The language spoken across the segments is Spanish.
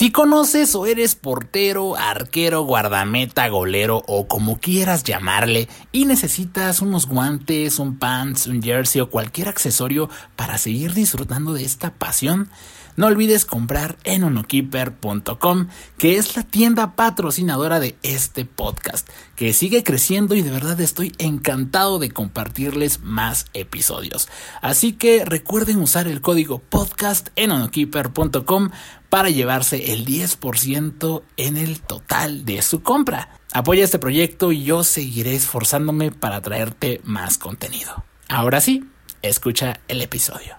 Si conoces o eres portero, arquero, guardameta, golero o como quieras llamarle y necesitas unos guantes, un pants, un jersey o cualquier accesorio para seguir disfrutando de esta pasión, no olvides comprar en onokeeper.com, que es la tienda patrocinadora de este podcast, que sigue creciendo y de verdad estoy encantado de compartirles más episodios. Así que recuerden usar el código podcast en onokeeper.com para llevarse el 10% en el total de su compra. Apoya este proyecto y yo seguiré esforzándome para traerte más contenido. Ahora sí, escucha el episodio.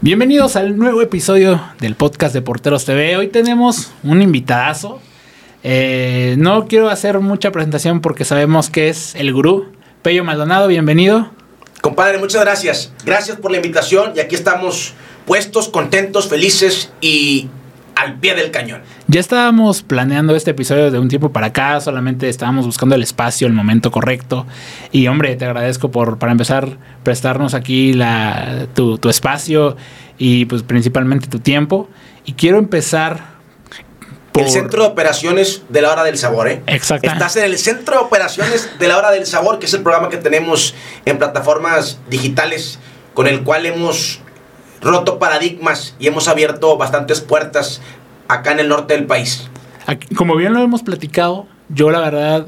Bienvenidos al nuevo episodio del podcast de Porteros TV. Hoy tenemos un invitadazo. Eh, no quiero hacer mucha presentación porque sabemos que es el gurú. Pello Maldonado, bienvenido. Compadre, muchas gracias. Gracias por la invitación y aquí estamos puestos, contentos, felices y al pie del cañón. Ya estábamos planeando este episodio de un tiempo para acá, solamente estábamos buscando el espacio, el momento correcto. Y hombre, te agradezco por, para empezar, prestarnos aquí la, tu, tu espacio y pues principalmente tu tiempo. Y quiero empezar por... El centro de operaciones de la hora del sabor, ¿eh? Exacto. Estás en el centro de operaciones de la hora del sabor, que es el programa que tenemos en plataformas digitales, con el cual hemos roto paradigmas y hemos abierto bastantes puertas acá en el norte del país. como bien lo hemos platicado, yo la verdad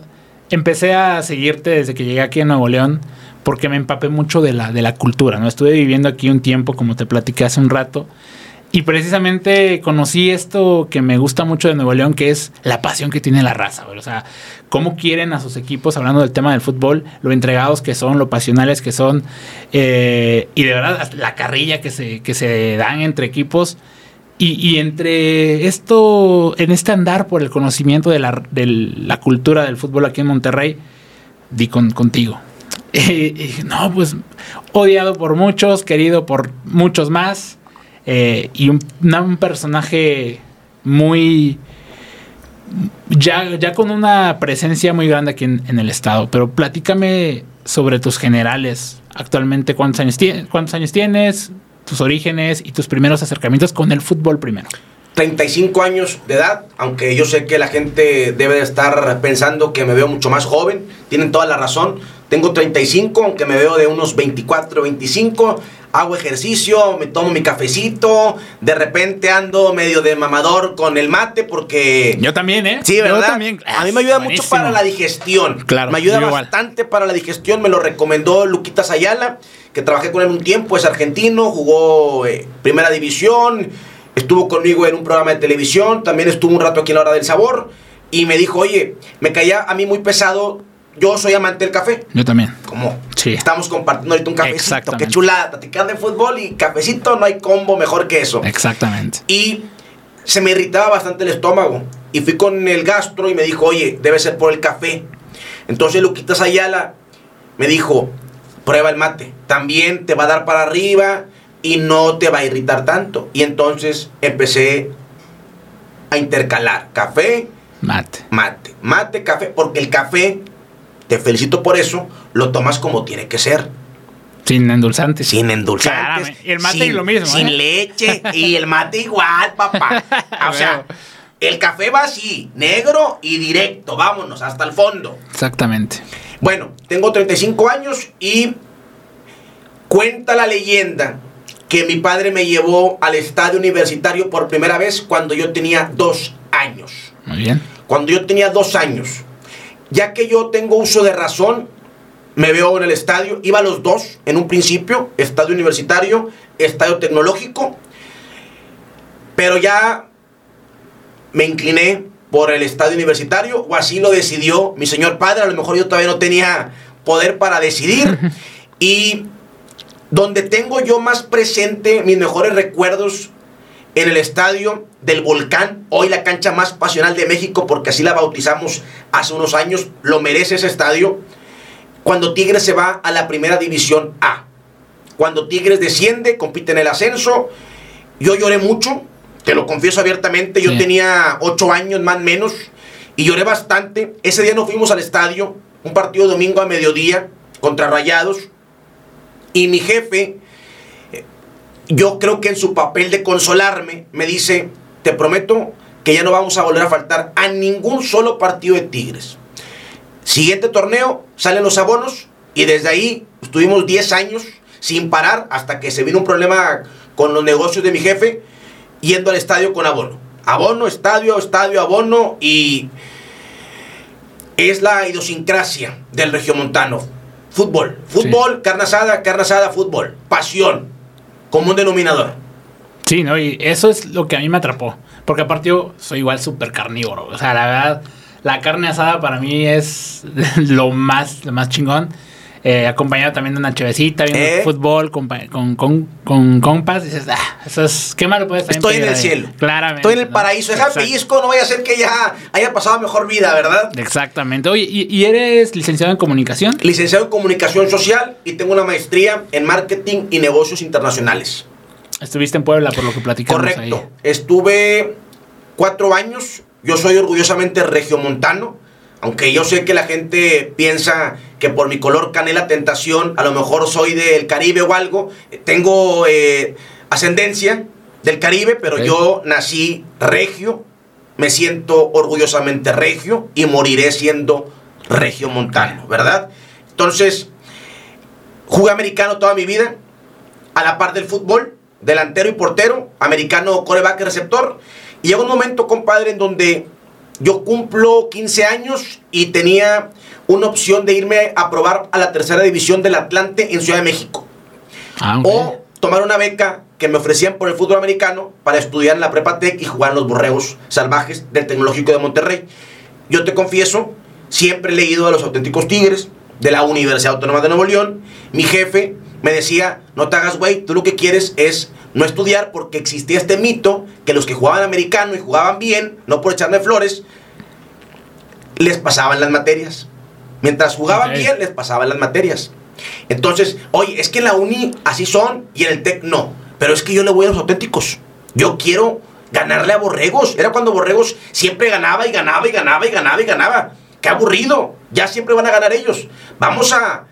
empecé a seguirte desde que llegué aquí a Nuevo León porque me empapé mucho de la, de la cultura, ¿no? Estuve viviendo aquí un tiempo, como te platiqué hace un rato, y precisamente conocí esto que me gusta mucho de Nuevo León, que es la pasión que tiene la raza, O sea, cómo quieren a sus equipos, hablando del tema del fútbol, lo entregados que son, lo pasionales que son, eh, y de verdad la carrilla que se, que se dan entre equipos. Y, entre esto, en este andar por el conocimiento de la, de la cultura del fútbol aquí en Monterrey, di con, contigo. no, pues odiado por muchos, querido por muchos más. Eh, y un, un, personaje muy... Ya, ya con una presencia muy grande aquí en, el estado. Pero platícame sobre tus generales. Actualmente, ¿cuántos años, ¿cuántos años tienes? Tus orígenes y tus primeros acercamientos con el fútbol primero. 35 años de edad, aunque yo sé que la gente debe de estar pensando que me veo mucho más joven, tienen toda la razón. Tengo 35, aunque me veo de unos 24, 25 hago ejercicio, me tomo mi cafecito, de repente ando medio de mamador con el mate porque... Yo también, ¿eh? Sí, ¿verdad? Yo también. A mí me ayuda mucho para la digestión. Claro. Me ayuda bastante para la digestión, me lo recomendó Luquitas Ayala, que trabajé con él un tiempo, es argentino, jugó eh, primera división, estuvo conmigo en un programa de televisión, también estuvo un rato aquí en la hora del sabor y me dijo, oye, me caía a mí muy pesado yo soy amante del café. Yo también. Como sí. estamos compartiendo ahorita un cafecito. Qué chulada, platicar de fútbol y cafecito, no hay combo mejor que eso. Exactamente. Y se me irritaba bastante el estómago. Y fui con el gastro y me dijo, oye, debe ser por el café. Entonces Luquitas Ayala me dijo, prueba el mate. También te va a dar para arriba y no te va a irritar tanto. Y entonces empecé a intercalar café, mate. Mate, mate, café, porque el café te felicito por eso, lo tomas como tiene que ser. Sin endulzantes. Sin endulzantes. Y el mate y lo mismo. Sin ¿eh? leche. y el mate igual, papá. O sea, el café va así, negro y directo. Vámonos, hasta el fondo. Exactamente. Bueno, tengo 35 años y cuenta la leyenda que mi padre me llevó al estadio universitario por primera vez cuando yo tenía dos años. Muy bien. Cuando yo tenía dos años. Ya que yo tengo uso de razón, me veo en el estadio, iba a los dos en un principio, estadio universitario, estadio tecnológico, pero ya me incliné por el estadio universitario, o así lo decidió mi señor padre, a lo mejor yo todavía no tenía poder para decidir, y donde tengo yo más presente mis mejores recuerdos en el estadio del Volcán, hoy la cancha más pasional de México, porque así la bautizamos hace unos años, lo merece ese estadio, cuando Tigres se va a la primera división A. Cuando Tigres desciende, compite en el ascenso, yo lloré mucho, te lo confieso abiertamente, yo tenía ocho años más o menos, y lloré bastante. Ese día nos fuimos al estadio, un partido domingo a mediodía contra Rayados, y mi jefe yo creo que en su papel de consolarme me dice, te prometo que ya no vamos a volver a faltar a ningún solo partido de Tigres. Siguiente torneo, salen los abonos y desde ahí estuvimos 10 años sin parar hasta que se vino un problema con los negocios de mi jefe yendo al estadio con abono. Abono, estadio, estadio, abono y es la idiosincrasia del regiomontano. Fútbol, fútbol, carne asada, carne asada, fútbol, pasión, como un denominador. Sí, ¿no? Y eso es lo que a mí me atrapó. Porque aparte yo soy igual súper carnívoro. O sea, la verdad, la carne asada para mí es lo más, lo más chingón. Eh, acompañado también de una chevecita, viendo ¿Eh? fútbol con, con, con, con compas. Dices, ah, eso es, ¿qué malo puedes Estoy en el cielo. Claramente. Estoy en el ¿no? paraíso. Deja Exacto. pellizco, no vaya a ser que ya haya pasado mejor vida, ¿verdad? Exactamente. Oye, ¿y, y eres licenciado en comunicación? Licenciado en Comunicación Social y tengo una maestría en Marketing y Negocios Internacionales. Estuviste en Puebla, por lo que platicamos Correcto. ahí. Estuve cuatro años. Yo soy orgullosamente regiomontano. Aunque yo sé que la gente piensa que por mi color canela tentación, a lo mejor soy del Caribe o algo. Tengo eh, ascendencia del Caribe, pero yo nací regio. Me siento orgullosamente regio y moriré siendo regiomontano, ¿verdad? Entonces, jugué americano toda mi vida, a la par del fútbol, delantero y portero, americano, coreback y receptor. Y llega un momento, compadre, en donde yo cumplo 15 años y tenía una opción de irme a probar a la tercera división del Atlante en Ciudad de México. Ah. O tomar una beca que me ofrecían por el fútbol americano para estudiar en la Prepa Tech y jugar en los borregos salvajes del Tecnológico de Monterrey. Yo te confieso, siempre he leído a los auténticos Tigres de la Universidad Autónoma de Nuevo León. Mi jefe me decía, no te hagas güey, tú lo que quieres es no estudiar porque existía este mito que los que jugaban americano y jugaban bien, no por echarme flores, les pasaban las materias. Mientras jugaban bien, les pasaban las materias. Entonces, oye, es que en la uni así son y en el TEC no. Pero es que yo le voy a los auténticos. Yo quiero ganarle a Borregos. Era cuando Borregos siempre ganaba y ganaba y ganaba y ganaba y ganaba. Qué aburrido. Ya siempre van a ganar ellos. Vamos a,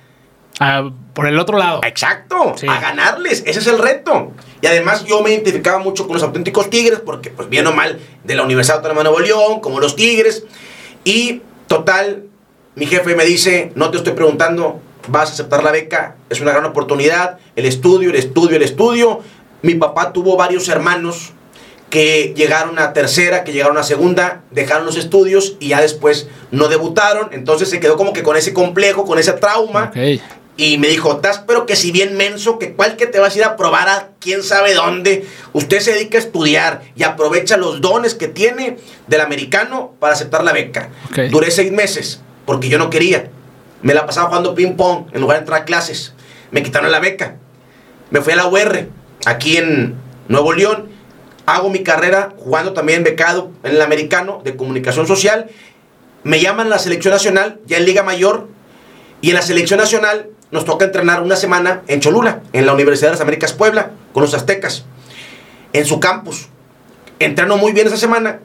Por el otro lado. Exacto, Sí. a ganarles, ese es el reto. Y además yo me identificaba mucho con los auténticos Tigres, porque pues bien o mal, de la Universidad Autónoma de Nuevo León, como los Tigres. Y total, mi jefe me dice, no te estoy preguntando, vas a aceptar la beca, es una gran oportunidad, el estudio, el estudio, el estudio. Mi papá tuvo varios hermanos que llegaron a tercera, que llegaron a segunda, dejaron los estudios y ya después no debutaron. Entonces se quedó como que con ese complejo, con ese trauma. Y me dijo, estás pero que si bien menso, que cuál que te vas a ir a probar a quién sabe dónde. Usted se dedica a estudiar y aprovecha los dones que tiene del americano para aceptar la beca. Ok. Duré seis meses porque yo no quería. Me la pasaba jugando ping pong en lugar de entrar a clases. Me quitaron la beca. Me fui a la UR, aquí en Nuevo León. Hago mi carrera jugando también becado en el americano de comunicación social. Me llaman a la selección nacional, ya en Liga Mayor. Y en la selección nacional nos toca entrenar una semana en Cholula, en la Universidad de las Américas Puebla, con los aztecas, en su campus. Entreno muy bien esa semana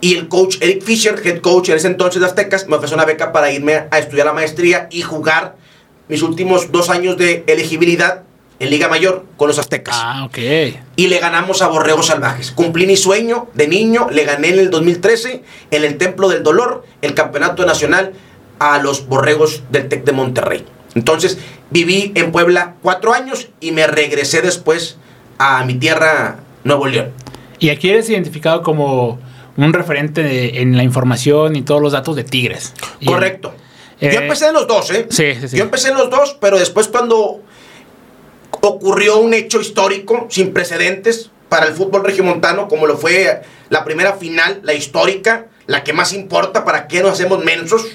y el coach Eric Fisher, head coach en ese entonces de Aztecas, me ofreció una beca para irme a estudiar la maestría y jugar mis últimos dos años de elegibilidad en Liga Mayor con los Aztecas. Ah, ok. Y le ganamos a Borregos Salvajes. Cumplí mi sueño de niño, le gané en el 2013 en el Templo del Dolor, el Campeonato Nacional a los Borregos del TEC de Monterrey. Entonces viví en Puebla cuatro años y me regresé después a mi tierra, Nuevo León. Y aquí eres identificado como un referente de- en la información y todos los datos de Tigres. Correcto. Eh, Yo empecé en los dos, ¿eh? Sí, sí, sí. Yo empecé en los dos, pero después cuando ocurrió un hecho histórico sin precedentes para el fútbol regiomontano, como lo fue la primera final, la histórica, la que más importa, para qué nos hacemos mensos,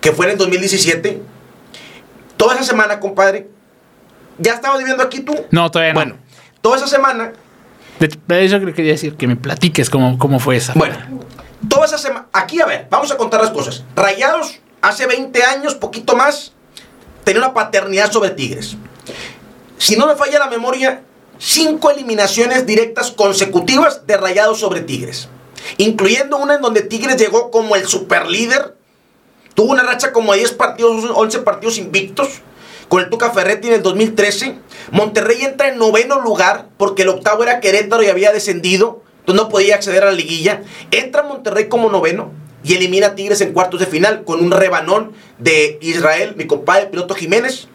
que fue en el 2017. Toda esa semana, compadre, ¿ya estabas viviendo aquí tú? No, todavía no. Bueno, toda esa semana De, de eso quería decir que me platiques cómo, cómo fue esa. Bueno, toda esa semana. Aquí, a ver, vamos a contar las cosas. Rayados, hace 20 años, poquito más, tenía una paternidad sobre Tigres. Si no me falla la memoria, cinco eliminaciones directas consecutivas de Rayados sobre Tigres. Incluyendo una en donde Tigres llegó como el superlíder. Tuvo una racha como de 10 partidos, 11 partidos invictos. Con el Tuca Ferretti en el 2013. Monterrey entra en noveno lugar porque el octavo era Querétaro y había descendido. entonces no podía acceder a la liguilla. Entra Monterrey como noveno y elimina a Tigres en cuartos de final con un rebanón de Israel, mi compadre Piloto Jiménez.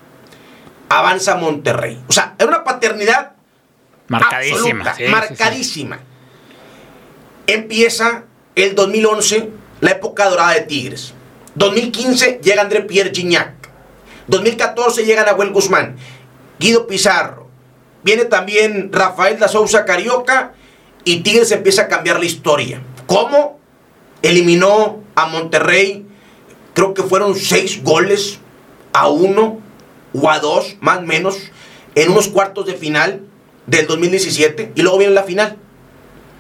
Avanza Monterrey. O sea, era una paternidad marcadísima. marcadísima. Empieza el 2011, la época dorada de Tigres. 2015 llega André Pierre Gignac. 2014 llega Nahuel Guzmán. Guido Pizarro. Viene también Rafael da Sousa Carioca y Tigres empieza a cambiar la historia. ¿Cómo? Eliminó a Monterrey, creo que fueron seis goles a uno o a dos, más o menos, en unos cuartos de final del 2017 y luego viene la final.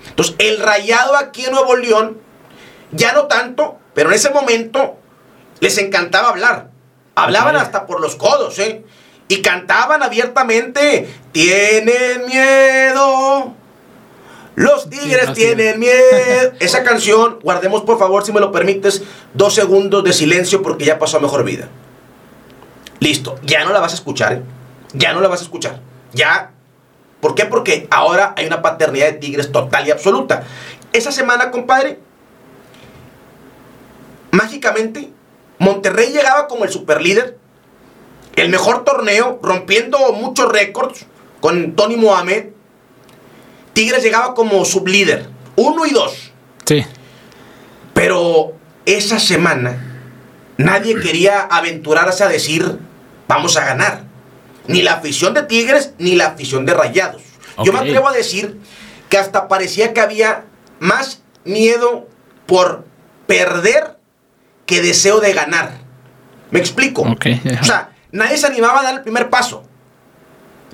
Entonces, el rayado aquí en Nuevo León, ya no tanto, pero en ese momento les encantaba hablar. Hablaban hasta por los codos, ¿eh? Y cantaban abiertamente, tienen miedo. Los tigres tienen miedo. Esa canción, guardemos por favor, si me lo permites, dos segundos de silencio porque ya pasó a mejor vida. Listo, ya no la vas a escuchar, ¿eh? Ya no la vas a escuchar. Ya. ¿Por qué? Porque ahora hay una paternidad de tigres total y absoluta. Esa semana, compadre, mágicamente, Monterrey llegaba como el superlíder el mejor torneo, rompiendo muchos récords con Tony Mohamed. Tigres llegaba como sublíder, uno y dos. Sí. Pero esa semana nadie quería aventurarse a decir, vamos a ganar. Ni la afición de Tigres, ni la afición de Rayados. Yo me atrevo a decir que hasta parecía que había más miedo por perder que deseo de ganar. ¿Me explico? O sea, nadie se animaba a dar el primer paso.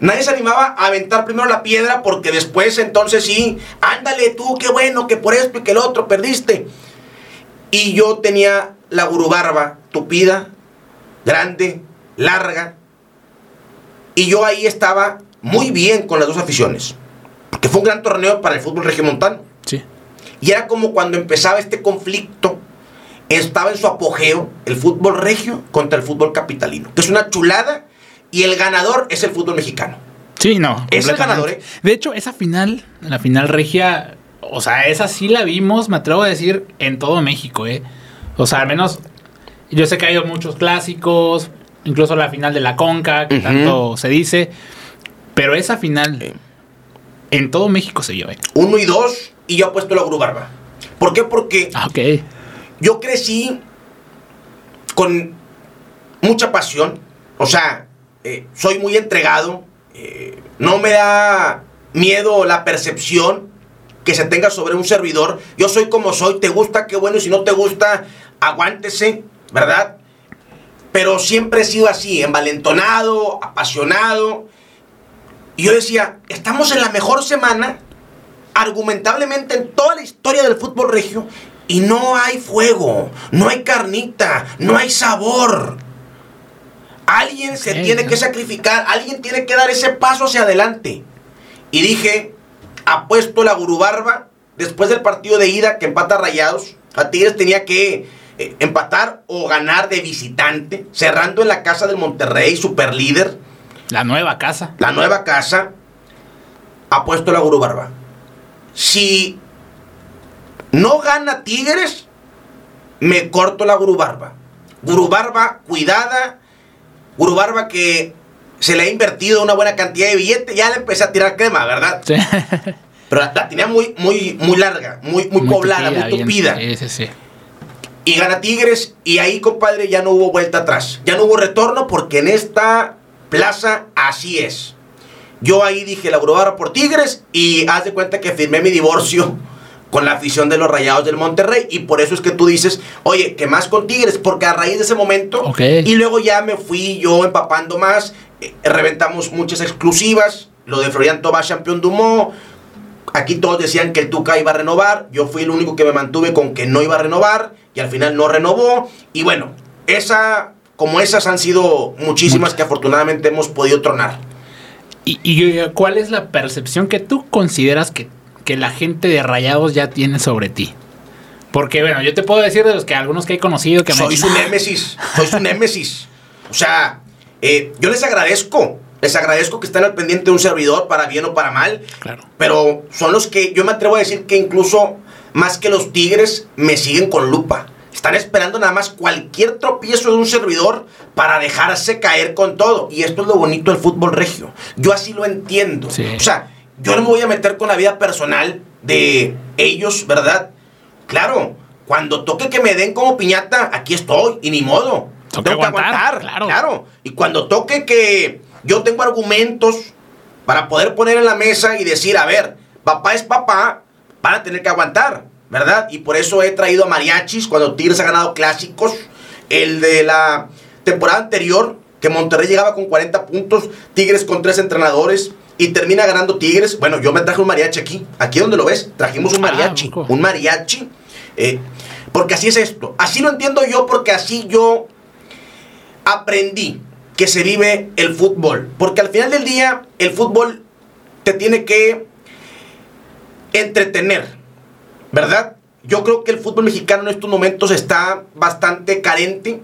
Nadie se animaba a aventar primero la piedra porque después entonces sí, ándale tú, qué bueno, que por esto y que el otro perdiste. Y yo tenía la gurubarba tupida, grande, larga. Y yo ahí estaba muy bien con las dos aficiones. Porque fue un gran torneo para el fútbol regiomontano. Sí. Y era como cuando empezaba este conflicto estaba en su apogeo el fútbol regio contra el fútbol capitalino, que es una chulada y el ganador es el fútbol mexicano. Sí, no. Es el ganador, ¿eh? De hecho, esa final, la final regia, o sea, esa sí la vimos, me atrevo a decir, en todo México, ¿eh? O sea, al menos, yo sé que ha habido muchos clásicos, incluso la final de la Conca, que tanto se dice, pero esa final en todo México se vio, ¿eh? Uno y dos, y yo he puesto la grubarba. ¿Por qué? Porque Ah, ok. Yo crecí con mucha pasión, o sea, eh, soy muy entregado, eh, no me da miedo la percepción que se tenga sobre un servidor, yo soy como soy, te gusta, qué bueno, y si no te gusta, aguántese, ¿verdad? Pero siempre he sido así, envalentonado, apasionado. Y yo decía, estamos en la mejor semana, argumentablemente en toda la historia del fútbol regio, y no hay fuego, no hay carnita, no hay sabor. Alguien se tiene que sacrificar, alguien tiene que dar ese paso hacia adelante. Y dije, apuesto la gurubarba después del partido de ida que empata Rayados. A Tigres tenía que eh, empatar o ganar de visitante, cerrando en la casa del Monterrey, super líder, La nueva casa. la nueva casa. Apuesto la gurubarba. Si no gana Tigres, me corto la gurubarba. Gurubarba cuidada, gurubarba que se le ha invertido una buena cantidad de billetes, ya le empecé a tirar crema, ¿verdad? Sí. Pero la, la tenía muy, muy, muy larga, muy, muy, poblada, muy bien. tupida. Sí, sí, sí. Y gana Tigres y ahí, compadre, ya no hubo vuelta atrás. Ya no hubo retorno porque en esta plaza así es. Yo ahí dije la Gurubarba por Tigres y haz de cuenta que firmé mi divorcio con la afición de los Rayados del Monterrey y por eso es que tú dices, oye, que más con Tigres, porque a raíz de ese momento y luego ya me fui yo empapando más, eh, reventamos muchas exclusivas, lo de Florian Tobás, campeón Dumont, Aquí todos decían que el Tuca iba a renovar. Yo fui el único que me mantuve con que no iba a renovar. Y al final no renovó. Y bueno, esa, como esas han sido muchísimas que afortunadamente hemos podido tronar. ¿Y, y cuál es la percepción que tú consideras que, que la gente de Rayados ya tiene sobre ti? Porque, bueno, yo te puedo decir de los que algunos que he conocido que Soy su "Ah, némesis. Soy su némesis. O sea, eh, yo les agradezco Les agradezco que estén al pendiente de un servidor, para bien o para mal. Claro. Pero son los que yo me atrevo a decir que incluso más que los Tigres me siguen con lupa. Están esperando nada más cualquier tropiezo de un servidor para dejarse caer con todo. Y esto es lo bonito del fútbol regio. Yo así lo entiendo. Sí. O sea, yo no me voy a meter con la vida personal de ellos, ¿verdad? Claro, cuando toque que me den como piñata, aquí estoy, y ni modo. Tengo que aguantar, aguantar, claro. claro. Y cuando toque que yo tengo argumentos para poder poner en la mesa y decir, a ver, papá es papá, van a tener que aguantar, ¿verdad? Y por eso he traído a mariachis cuando Tigres ha ganado clásicos. El de la temporada anterior, que Monterrey llegaba con 40 puntos, Tigres con tres entrenadores y termina ganando Tigres. Bueno, yo me traje un mariachi aquí, aquí donde lo ves, trajimos un Ah, mariachi, un mariachi, eh, porque así es esto. Así lo entiendo yo, porque así yo aprendí que se vive el fútbol. Porque al final del día, el fútbol te tiene que entretener, ¿verdad? Yo creo que el fútbol mexicano en estos momentos está bastante carente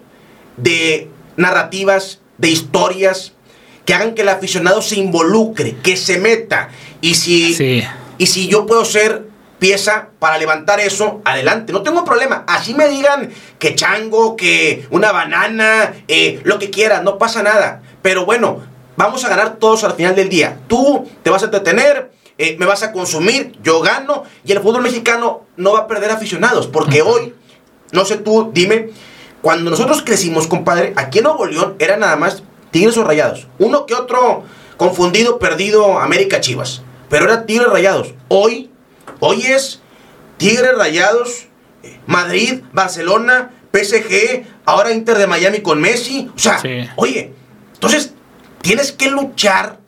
de narrativas, de historias que hagan que el aficionado se involucre, que se meta. Y si, Sí. y si yo puedo ser pieza para levantar eso, adelante, no tengo problema. Así me digan que chango, que una banana, eh, lo que quieran, no pasa nada. Pero bueno, vamos a ganar todos al final del día. Tú te vas a entretener, eh, me vas a consumir, yo gano y el fútbol mexicano no va a perder aficionados. Porque hoy, no sé tú, dime, cuando nosotros crecimos, compadre, aquí en Nuevo León era nada más Tigres o Rayados. Uno que otro confundido, perdido, América Chivas. Pero era Tigres Rayados. Hoy, hoy es Tigres Rayados, Madrid, Barcelona, PSG, ahora Inter de Miami con Messi. O sea, Sí. oye, entonces tienes que luchar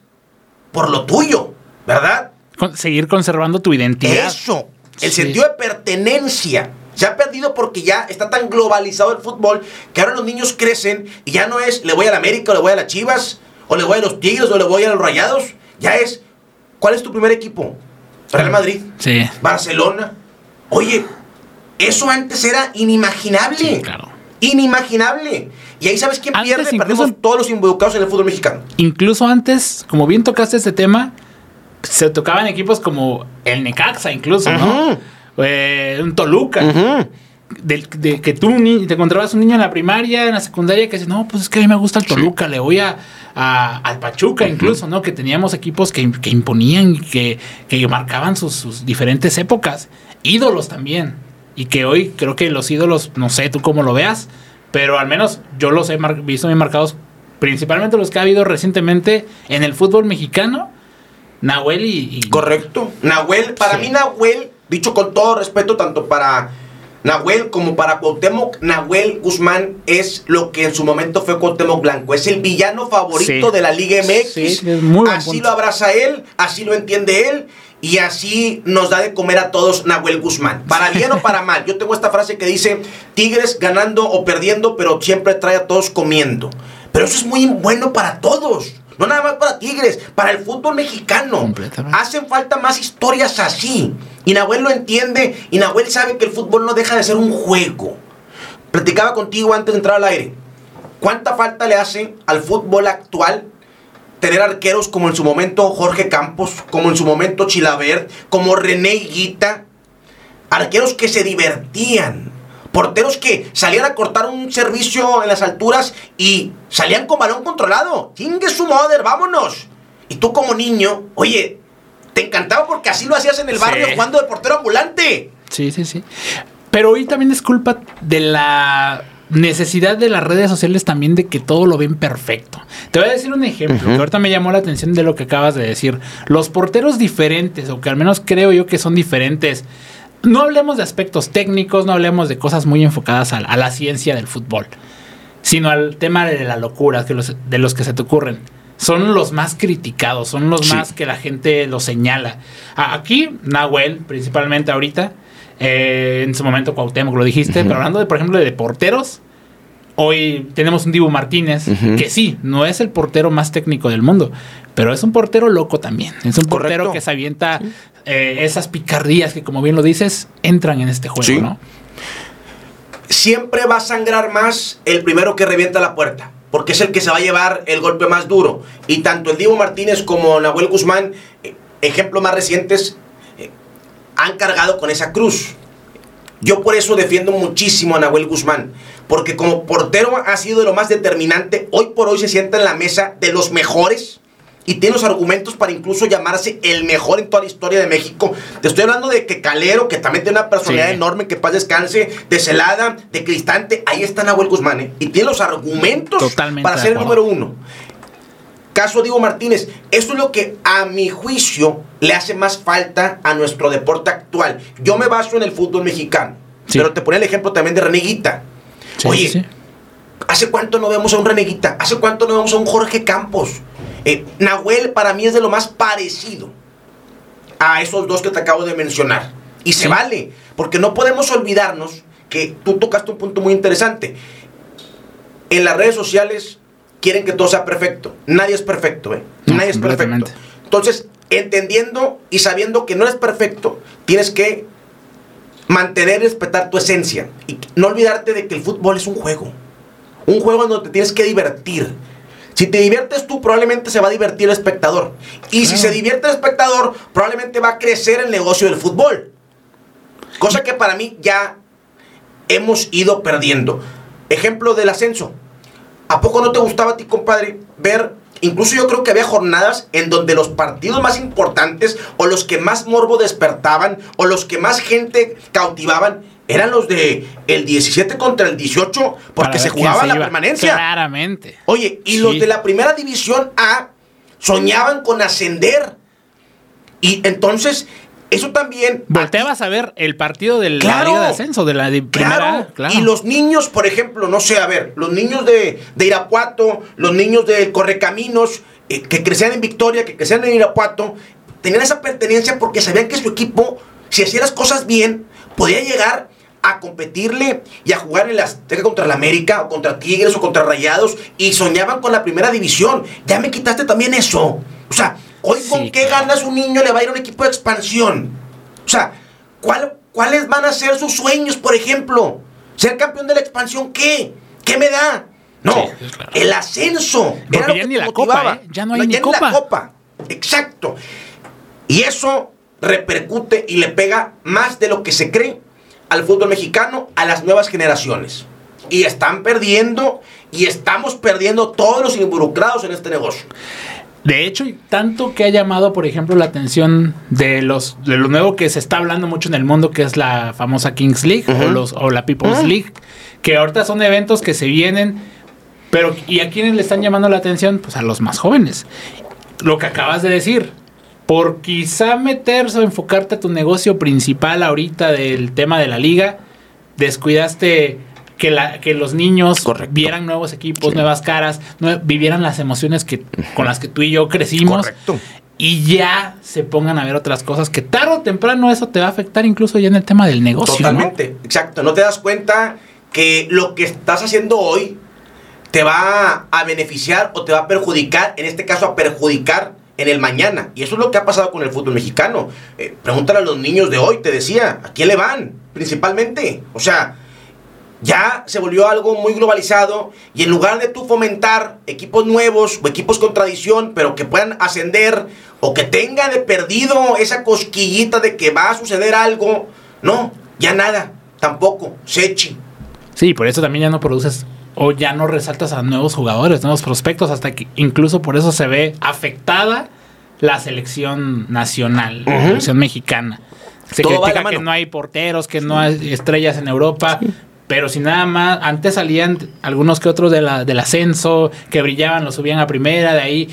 por lo tuyo, ¿verdad? Con- seguir conservando tu identidad. Eso, el Sí. sentido de pertenencia. Se ha perdido porque ya está tan globalizado el fútbol que ahora los niños crecen y ya no es le voy a la América o le voy a las Chivas o le voy a los Tigres o le voy a los Rayados. Ya es, ¿cuál es tu primer equipo? Real Madrid, Sí. Barcelona. Oye, eso antes era inimaginable. Sí, claro. Inimaginable. Y ahí sabes quién Antes pierde, incluso- perdemos todos los involucrados en el fútbol mexicano. Incluso antes, como bien tocaste este tema, se tocaban equipos como el Necaxa, incluso, ¿no? Eh, un Toluca. De que tú ni- te encontrabas un niño en la primaria, en la secundaria, que dice, no, pues es que a mí me gusta el Toluca, le voy a, a- al Pachuca incluso, ¿no? Que teníamos equipos que, que imponían, que, que marcaban sus, sus diferentes épocas. Ídolos también. Y que hoy creo que los ídolos, no sé tú cómo lo veas, pero al menos yo los he visto bien marcados, principalmente los que ha habido recientemente en el fútbol mexicano, Nahuel y... y- Correcto. Nahuel, para Sí. mí Nahuel, dicho con todo respeto, tanto para Nahuel como para Cuauhtémoc, Nahuel Guzmán es lo que en su momento fue Cuauhtémoc Blanco. Es el villano favorito Sí. de la Liga MX. Sí, muy así punto. lo abraza él, así lo entiende él. Y así nos da de comer a todos Nahuel Guzmán. Para bien o para mal. Yo tengo esta frase que dice, Tigres ganando o perdiendo, pero siempre trae a todos comiendo. Pero eso es muy bueno para todos. No nada más para Tigres, para el fútbol mexicano. Hacen falta más historias así. Y Nahuel lo entiende y Nahuel sabe que el fútbol no deja de ser un juego. Platicaba contigo antes de entrar al aire. ¿Cuánta falta le hace al fútbol actual tener arqueros como en su momento Jorge Campos, como en su momento Chilaver, como René Higuita? Arqueros que se divertían. Porteros que salían a cortar un servicio en las alturas y salían con balón controlado. Chingue su mother, vámonos. Y tú como niño, oye, te encantaba porque así lo hacías en el Sí. barrio jugando de portero ambulante. Sí, sí, sí. Pero hoy también es culpa de la necesidad de las redes sociales también de que todo lo ven perfecto. Te voy a decir un ejemplo que ahorita me llamó la atención de lo que acabas de decir. Los porteros diferentes, o que al menos creo yo que son diferentes. No hablemos de aspectos técnicos, no hablemos de cosas muy enfocadas a, a la ciencia del fútbol, sino al tema de la locura que los- de los que se te ocurren. Son los más criticados, son los Sí. más que la gente los señala. Aquí, Nahuel, principalmente ahorita, eh, en su momento Cuauhtémoc, lo dijiste, pero hablando de, por ejemplo, de porteros, hoy tenemos un Dibu Martínez, que sí, no es el portero más técnico del mundo, pero es un portero loco también. Es un portero que se avienta eh, esas picardías que, como bien lo dices, entran en este juego, Sí. ¿no? siempre va a sangrar más el primero que revienta la puerta. porque es el que se va a llevar el golpe más duro. Y tanto el Diego Martínez como Nahuel Guzmán, eh, ejemplos más recientes, eh, han cargado con esa cruz. Yo por eso defiendo muchísimo a Nahuel Guzmán, porque como portero ha sido de lo más determinante, hoy por hoy se sienta en la mesa de los mejores y tiene los argumentos para incluso llamarse el mejor en toda la historia de México. Te estoy hablando de que Calero, que también tiene una personalidad enorme, que paz descanse, de Celada, de Cristante, ahí está Nahuel Guzmán, ¿eh? y tiene los argumentos para ser el número uno. Caso Diego Martínez, eso es lo que a mi juicio le hace más falta a nuestro deporte actual. Yo me baso en el fútbol mexicano, pero te ponía el ejemplo también de Reneguita. Oye, ¿hace cuánto no vemos a un Reneguita? ¿Hace cuánto no vemos a un Jorge Campos? Eh, Nahuel para mí es de lo más parecido a esos dos que te acabo de mencionar. Y se vale, porque no podemos olvidarnos que tú tocaste un punto muy interesante. En las redes sociales quieren que todo sea perfecto. Nadie es perfecto, ¿eh? Nadie es perfecto. Entonces, entendiendo y sabiendo que no eres perfecto, tienes que mantener y respetar tu esencia. Y no olvidarte de que el fútbol es un juego. Un juego en donde te tienes que divertir si te diviertes tú, probablemente se va a divertir el espectador. Y si se divierte el espectador, probablemente va a crecer el negocio del fútbol. Cosa que para mí ya hemos ido perdiendo. Ejemplo del ascenso. ¿A poco no te gustaba a ti, compadre, ver Incluso yo creo que había jornadas en donde los partidos más importantes o los que más morbo despertaban o los que más gente cautivaban eran los de el 17 contra el 18 porque se jugaba la permanencia. Claramente. Oye, y los de la primera división A soñaban con ascender. Y entonces eso también. Volteabas a ver el partido del la Liga de Ascenso, de la primera. Claro. Y los niños, por ejemplo, no sé, a ver, los niños de, Irapuato, los niños de Correcaminos, eh, que crecían en Victoria, que crecían en Irapuato, tenían esa pertenencia porque sabían que su equipo, si hacía las cosas bien, podía llegar a competirle y a jugar en la Azteca contra la América, o contra Tigres, o contra Rayados, y soñaban con la primera división. Ya me quitaste también eso. O sea, hoy con qué ganas un niño le va a ir a un equipo de expansión. O sea, ¿cuáles van a ser sus sueños, por ejemplo? ¿Ser campeón de la expansión qué? ¿Qué me da? No, el ascenso. era ya ni la copa, ¿eh? Ya no hay ni copa. la copa. Exacto. Y eso repercute y le pega más de lo que se cree al fútbol mexicano, a las nuevas generaciones. Y están perdiendo y estamos perdiendo todos los involucrados en este negocio. De hecho, tanto que ha llamado, por ejemplo, la atención de los de lo nuevo que se está hablando mucho en el mundo, que es la famosa Kings League o, los, o la People's League, que ahorita son eventos que se vienen, pero ¿y a quiénes le están llamando la atención? Pues a los más jóvenes. Lo que acabas de decir, por quizá meterse o enfocarte a tu negocio principal ahorita del tema de la liga, descuidaste que, la, que los niños vieran nuevos equipos, nuevas caras, vivieran las emociones que, con las que tú y yo crecimos. Y ya se pongan a ver otras cosas que tarde o temprano eso te va a afectar incluso ya en el tema del negocio. Totalmente, exacto. No te das cuenta que lo que estás haciendo hoy te va a beneficiar o te va a perjudicar, en este caso a perjudicar en el mañana. Y eso es lo que ha pasado con el fútbol mexicano. Eh, pregúntale a los niños de hoy, te decía, ¿a quién le van? Principalmente. O sea, ya se volvió algo muy globalizado y en lugar de tú fomentar equipos nuevos o equipos con tradición, pero que puedan ascender o que tengan de perdido esa cosquillita de que va a suceder algo, no, ya nada, tampoco, Sechi. Sí, por eso también ya no produces o ya no resaltas a nuevos jugadores, nuevos prospectos, hasta que incluso por eso se ve afectada la selección nacional, la selección mexicana. Se critica que no hay porteros, que no hay estrellas en Europa. Pero si nada más, antes salían algunos que otros de la, del ascenso, que brillaban, los subían a primera, de ahí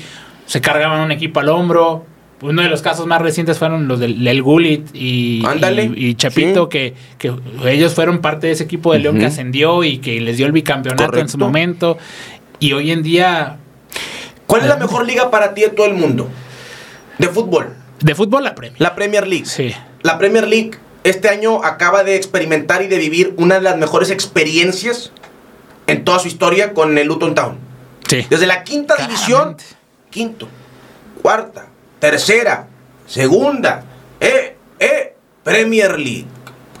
se cargaban un equipo al hombro. Uno de los casos más recientes fueron los del, del Gulit y, y, Chapito, que, ellos fueron parte de ese equipo de León que ascendió y que les dio el bicampeonato en su momento. Y hoy en día... ¿Cuál es la mejor liga para ti de todo el mundo? De fútbol. De fútbol la Premier. La Premier League. Sí. La Premier League este año acaba de experimentar y de vivir una de las mejores experiencias en toda su historia con el Luton Town. Sí. Desde la quinta división, quinto, cuarta, tercera, segunda, eh, eh, Premier League.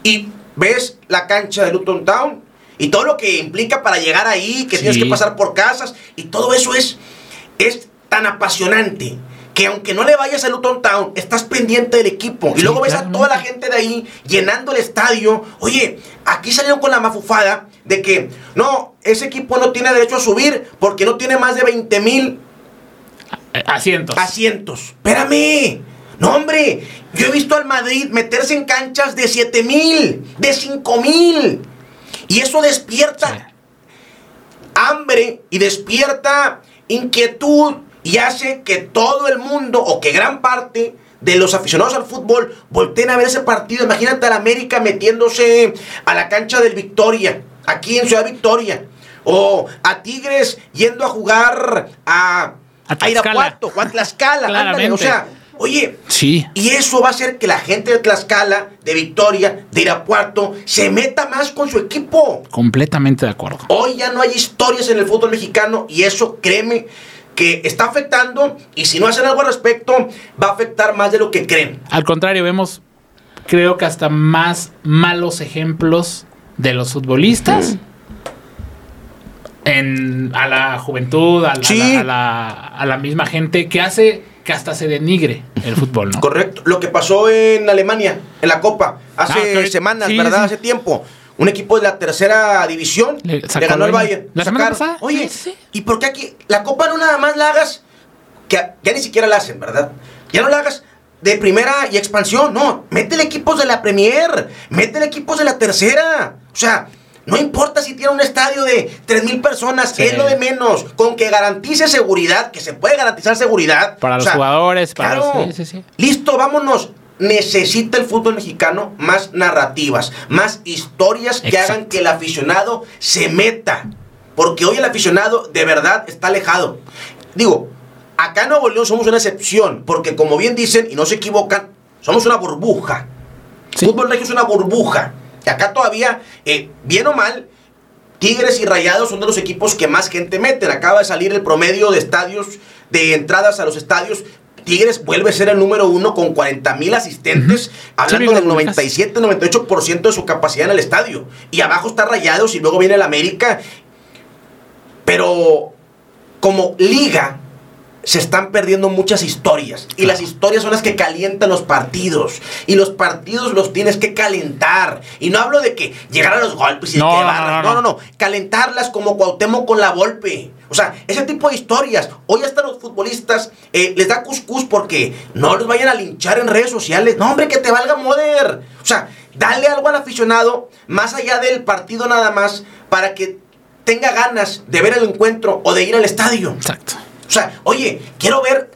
Y ves la cancha de Luton Town y todo lo que implica para llegar ahí, que Sí. tienes que pasar por casas, y todo eso es, es tan apasionante que aunque no le vayas a Luton Town, estás pendiente del equipo. Y luego ves a toda la gente de ahí llenando el estadio. Oye, aquí salieron con la mafufada de que no, ese equipo no tiene derecho a subir porque no tiene más de 20 mil Asientos. asientos. Espérame. No, hombre. Yo he visto al Madrid meterse en canchas de 7 mil, de 5 mil. Y eso despierta Sí. hambre y despierta inquietud y hace que todo el mundo o que gran parte de los aficionados al fútbol volteen a ver ese partido. Imagínate al América metiéndose a la cancha del Victoria, aquí en Ciudad Victoria. O a Tigres yendo a jugar a, A. Irapuato o a Tlaxcala. ándale. O sea, oye, Sí. y eso va a hacer que la gente de Tlaxcala, de Victoria, de Irapuato, se meta más con su equipo. Completamente de acuerdo. Hoy ya no hay historias en el fútbol mexicano y eso, créeme, que está afectando y si no hacen algo al respecto, va a afectar más de lo que creen. Al contrario, vemos, creo que hasta más malos ejemplos de los futbolistas en, a la juventud, a la, Sí. a la- a la misma gente que hace que hasta se denigre el fútbol, ¿no? Correcto. Lo que pasó en Alemania, en la Copa, hace Ah, semanas, sí, ¿verdad? sí. Hace tiempo. Un equipo de la tercera división Le ganó el el Bayern. ¿La semana pasada? Oye, Sí, sí. ¿y por qué aquí la Copa no nada más la hagas? Que ya ni siquiera la hacen, ¿verdad? Ya no la hagas de primera y expansión, no. Métele equipos de la Premier, métele equipos de la tercera. O sea, no importa si tiene un estadio de 3.000 personas, Sí. es lo de menos. Con que garantice seguridad, que se puede garantizar seguridad. Para O los sea, jugadores, para claro. los... Sí, sí, sí. Listo, vámonos. Necesita el fútbol mexicano más narrativas, más historias que Exacto. hagan que el aficionado se meta. Porque hoy el aficionado de verdad está alejado. Digo, acá en Nuevo León somos una excepción, porque como bien dicen, y no se equivocan, somos una burbuja. Sí. Fútbol regio es una burbuja. Y acá todavía, eh, bien o mal, Tigres y Rayados son de los equipos que más gente meten. Acaba de salir el promedio de estadios, de entradas a los estadios. Tigres vuelve a ser el número uno con 40 mil asistentes, hablando Sí, del lo ubicas. 97-98% de su capacidad en el estadio. Y abajo está Rayados y luego viene el América. Pero como liga se están perdiendo muchas historias. Y las historias son las que calientan los partidos. Y los partidos los tienes que calentar. Y no hablo de que llegar a los golpes y No, de que barras. no, No, no. no, no. Calentarlas como Cuauhtémoc con la Volpe. O sea, ese tipo de historias. Hoy hasta los futbolistas eh, les da cuscús porque no los vayan a linchar en redes sociales. No, hombre, que te valga moder. O sea, dale algo al aficionado más allá del partido nada más para que tenga ganas de ver el encuentro o de ir al estadio. Exacto. O sea, oye, quiero ver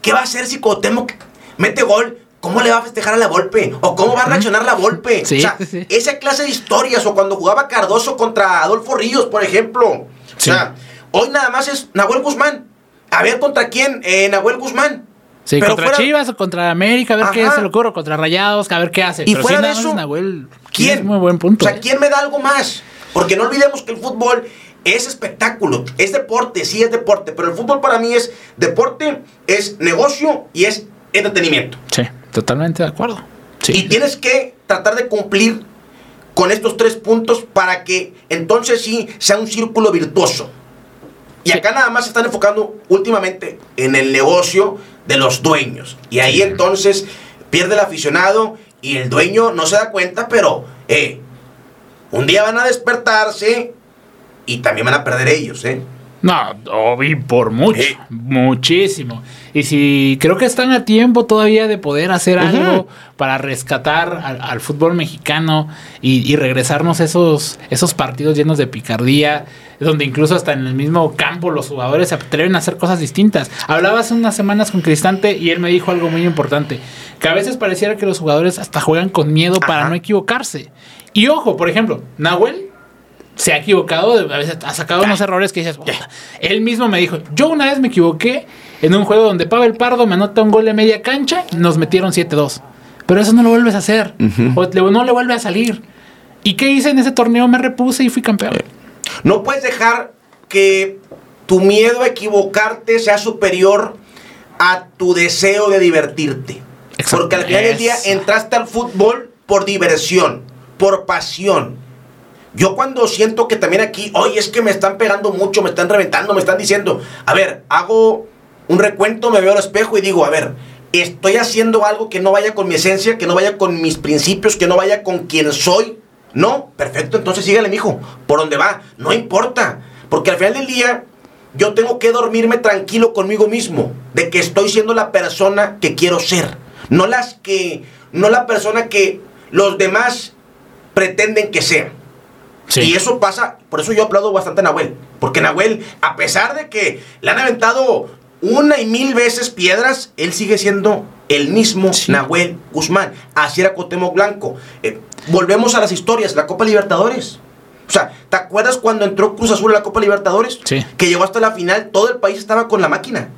qué va a hacer si Cuauhtémoc mete gol. ¿Cómo le va a festejar a la Volpe? ¿O cómo va a reaccionar la Volpe? Sí, o sea, sí, esa clase de historias. O cuando jugaba Cardoso contra Adolfo Ríos, por ejemplo. O sea, hoy nada más es Nahuel Guzmán. A ver contra quién, eh, Nahuel Guzmán. Sí, Pero contra fuera- Chivas o contra América, a ver qué se le ocurre, contra Rayados, a ver qué hace. Y Pero fuera de eso, Nahuel, ¿Quién? Es muy buen punto. O sea. ¿quién me da algo más? Porque no olvidemos que el fútbol es espectáculo, es deporte, sí es deporte, pero el fútbol para mí es deporte, es negocio y es entretenimiento. Sí, totalmente de acuerdo. Sí. Y tienes que tratar de cumplir con estos tres puntos para que entonces sí sea un círculo virtuoso. Y Sí. acá nada más se están enfocando últimamente en el negocio de los dueños. Y ahí Sí. entonces pierde el aficionado y el dueño no se da cuenta, pero eh, un día van a despertarse y también van a perder ellos, ¿eh? No, obvi por mucho, muchísimo. Y si creo que están a tiempo todavía de poder hacer algo para rescatar al, al fútbol mexicano y, y regresarnos esos, esos partidos llenos de picardía, donde incluso hasta en el mismo campo los jugadores se atreven a hacer cosas distintas. Hablaba hace unas semanas con Cristante y él me dijo algo muy importante, que a veces pareciera que los jugadores hasta juegan con miedo para Ajá. no equivocarse. Y ojo, por ejemplo, Nahuel se ha equivocado, a veces ha sacado unos errores que dices, "Puta". él mismo me dijo, yo una vez me equivoqué en un juego donde Pavel Pardo me anota un gol de media cancha nos metieron 7-2. Pero eso no lo vuelves a hacer, o no le vuelve a salir. ¿Y qué hice en ese torneo? Me repuse y fui campeón. No puedes dejar que tu miedo a equivocarte sea superior a tu deseo de divertirte. Exacto. Porque al final del día entraste al fútbol por diversión, por pasión. Yo cuando siento que también aquí, oye, es que me están pegando mucho, me están reventando, me están diciendo, a ver, hago un recuento, me veo al espejo y digo, a ver, estoy haciendo algo que no vaya con mi esencia, que no vaya con mis principios, que no vaya con quien soy. No, perfecto, entonces sígale, mijo, por donde va, no importa, porque al final del día yo tengo que dormirme tranquilo conmigo mismo, de que estoy siendo la persona que quiero ser, no las que, no la persona que los demás pretenden que sea. Y eso pasa, por eso yo aplaudo bastante a Nahuel, porque Nahuel, a pesar de que le han aventado una y mil veces piedras, él sigue siendo el mismo Nahuel Guzmán. Así era Cotemo Blanco. Eh, volvemos a las historias, la Copa Libertadores. O sea, ¿te acuerdas cuando entró Cruz Azul a la Copa Libertadores? Sí. Que llegó hasta la final, todo el país estaba con la máquina.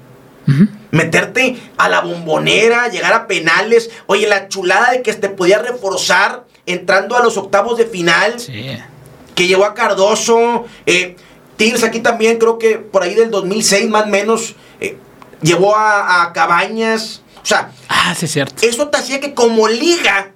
Meterte a la bombonera, llegar a penales. Oye, la chulada de que te podía reforzar entrando a los octavos de final. Sí. Que llevó a Cardoso. Eh, Tigres aquí también, creo que por ahí del 2006 más o menos. Eh, llevó a, a Cabañas. O sea, Ah, sí, es cierto. eso te hacía que como liga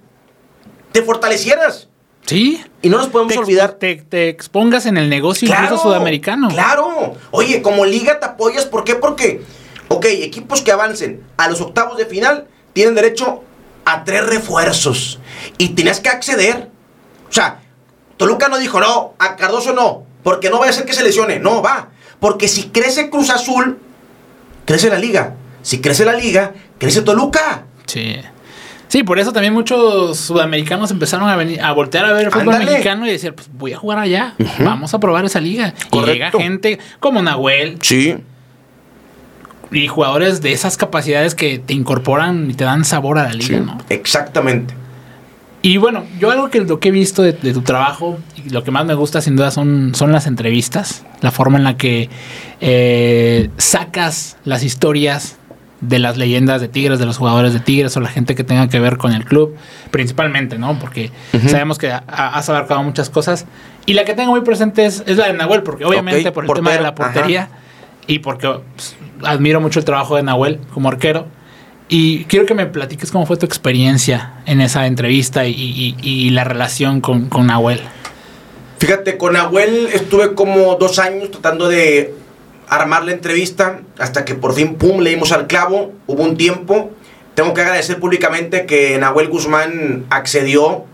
te fortalecieras. Sí. Y no nos podemos Te, olvidar. te, te expongas en el negocio incluso sudamericano. Claro. Oye, como liga te apoyas. ¿Por qué? Porque, ok, equipos que avancen a los octavos de final tienen derecho a tres refuerzos. Y tenías que acceder. O sea, Toluca no dijo, no, a Cardoso no, porque no vaya a ser que se lesione. No, va. Porque si crece Cruz Azul, crece la liga. Si crece la liga, crece Toluca. Sí. Sí, por eso también muchos sudamericanos empezaron a venir a voltear a ver el fútbol Ándale. mexicano y decir, pues voy a jugar allá, vamos a probar esa liga. Y llega Correcto. gente como Nahuel Sí. y jugadores de esas capacidades que te incorporan y te dan sabor a la liga, ¿no? Exactamente. Y bueno, yo algo que lo que he visto de, de tu trabajo y lo que más me gusta sin duda son, son las entrevistas, la forma en la que eh, sacas las historias de las leyendas de Tigres, de los jugadores de Tigres o la gente que tenga que ver con el club, principalmente, ¿no? Porque sabemos que ha- has abarcado muchas cosas. Y la que tengo muy presente es, es la de Nahuel, porque obviamente por el tema de la portería y porque pues, admiro mucho el trabajo de Nahuel como arquero. Y quiero que me platiques cómo fue tu experiencia en esa entrevista y, y- la relación con, con Nahuel. Fíjate, con Nahuel estuve como dos años tratando de armar la entrevista hasta que por fin, pum, le dimos al clavo. Hubo un tiempo. Tengo que agradecer públicamente que Nahuel Guzmán accedió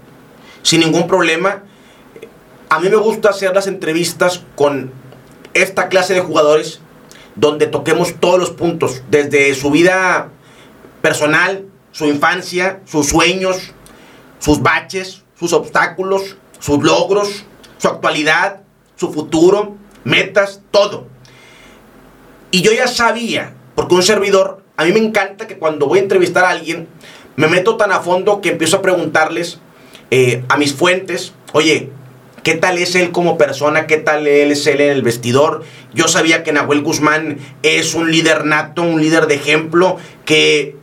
sin ningún problema. A mí me gusta hacer las entrevistas con esta clase de jugadores donde toquemos todos los puntos, desde su vida personal, su infancia, sus sueños, sus baches, sus obstáculos, sus logros, su actualidad, su futuro, metas, todo. Y yo ya sabía, porque un servidor, a mí me encanta que cuando voy a entrevistar a alguien, me meto tan a fondo que empiezo a preguntarles eh, a mis fuentes, oye, ¿qué tal es él como persona? ¿Qué tal él es él en el vestidor? Yo sabía que Nahuel Guzmán es un líder nato, un líder de ejemplo, que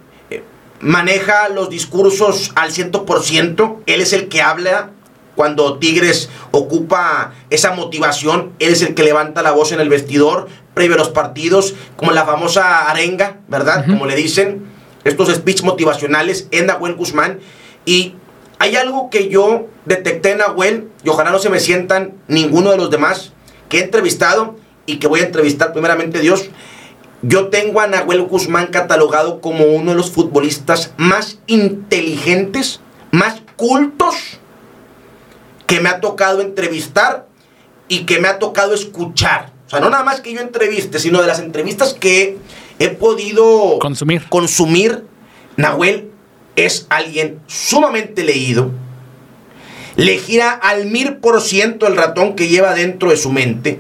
maneja los discursos al 100%, él es el que habla cuando Tigres ocupa esa motivación, él es el que levanta la voz en el vestidor, previo a los partidos, como la famosa arenga, ¿verdad? Como le dicen, estos speech motivacionales en Nahuel Guzmán. Y hay algo que yo detecté en Nahuel, y ojalá no se me sientan ninguno de los demás que he entrevistado y que voy a entrevistar primeramente Dios. Yo tengo a Nahuel Guzmán catalogado como uno de los futbolistas más inteligentes, más cultos que me ha tocado entrevistar y que me ha tocado escuchar. O sea, no nada más que yo entreviste, sino de las entrevistas que he podido Consumir. consumir. Nahuel es alguien sumamente leído. Le gira al mil por ciento el ratón que lleva dentro de su mente.